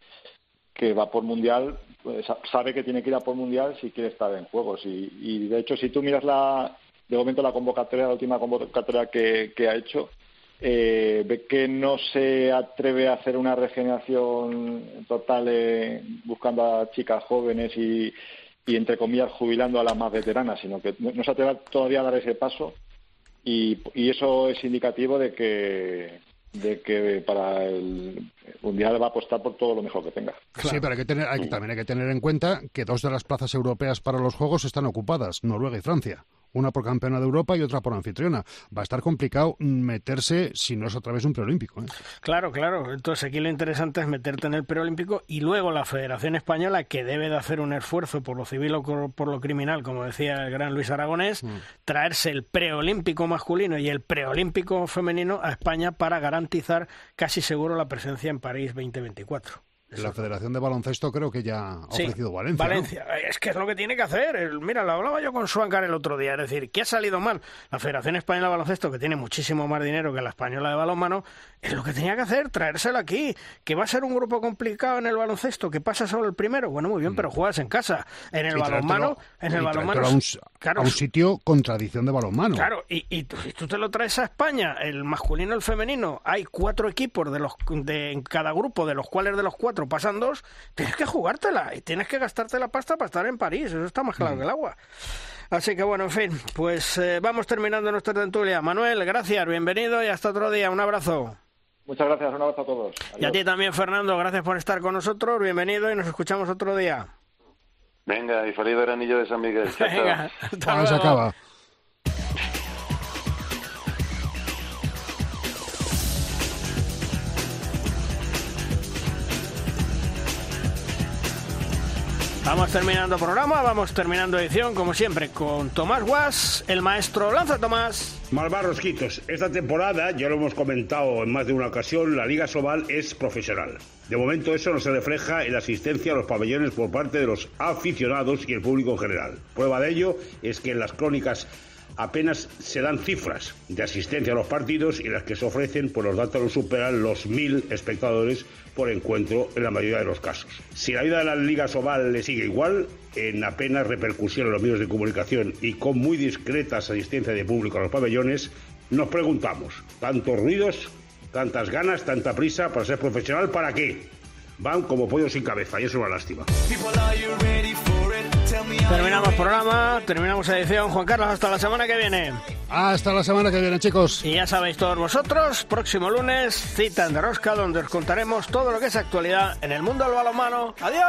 que va por mundial, pues, sa- sabe que tiene que ir a por mundial si quiere estar en juegos. Y, y de hecho, si tú miras la, de momento la convocatoria, la última convocatoria que, ha hecho, eh, ve que no se atreve a hacer una regeneración total eh, buscando a chicas jóvenes y, y, entre comillas, jubilando a las más veteranas, sino que no, se atreve todavía a dar ese paso y eso es indicativo de que de que para el mundial va a apostar por todo lo mejor que tenga. Sí, pero hay que tener, hay que- también hay que tener en cuenta que dos de las plazas europeas para los Juegos están ocupadas, Noruega y Francia. Una por campeona de Europa y otra por anfitriona. Va a estar complicado meterse si no es a través de un preolímpico. ¿eh? Claro, claro. Entonces aquí lo interesante es meterte en el preolímpico y luego la Federación Española, que debe de hacer un esfuerzo por lo civil o por lo criminal, como decía el gran Luis Aragonés, traerse el preolímpico masculino y el preolímpico femenino a España para garantizar casi seguro la presencia en París 2024. La Federación de Baloncesto creo que ya ha Sí, ofrecido Valencia. ¿no? Valencia. Es que es lo que tiene que hacer. Mira, lo hablaba yo con Suancar el otro día. Es decir, ¿qué ha salido mal? La Federación Española de Baloncesto, que tiene muchísimo más dinero que la Española de Balonmano, es lo que tenía que hacer, traérselo aquí. Que va a ser un grupo complicado en el baloncesto, que pasa solo el primero. Bueno, muy bien, pero juegas en casa. En el Mm. Y balonmano, en el balonmano. a un, claro, a un sitio con tradición de balonmano. Claro, y, y tú, te lo traes a España, el masculino y el femenino, hay cuatro equipos de los de, en cada grupo, de los cuales de los cuatro pasan dos, tienes que jugártela y tienes que gastarte la pasta para estar en París, eso está más claro que el agua. Así que bueno, en fin, pues eh, vamos terminando nuestra tertulia. Manuel, gracias, bienvenido y hasta otro día, un abrazo. Muchas gracias, un abrazo a todos. Y a ti también, Fernando, gracias por estar con nosotros, bienvenido y nos escuchamos otro día. Venga, y feliz veranillo de San Miguel. Venga, hasta se luego. acaba. Vamos terminando programa, vamos terminando edición, como siempre, con Tomás Guas, el maestro. Lanza, Tomás. Malvar Rosquitos, esta temporada, ya lo hemos comentado en más de una ocasión, la Liga Sobal es profesional. De momento eso no se refleja en la asistencia a los pabellones por parte de los aficionados y el público en general. Prueba de ello es que en las crónicas apenas se dan cifras de asistencia a los partidos y las que se ofrecen, pues los datos no superan los mil espectadores por encuentro en la mayoría de los casos. Si la vida de la Liga Sobal le sigue igual, en apenas repercusión en los medios de comunicación y con muy discretas asistencia de público a los pabellones, nos preguntamos, ¿tantos ruidos, tantas ganas, tanta prisa para ser profesional, para qué? Van como pollos sin cabeza y es una lástima. Terminamos programa, terminamos edición. Juan Carlos, hasta la semana que viene. Hasta la semana que viene, chicos. Y ya sabéis todos vosotros, próximo lunes, cita en De Rosca, donde os contaremos todo lo que es actualidad en el mundo del balonmano. ¡Adiós!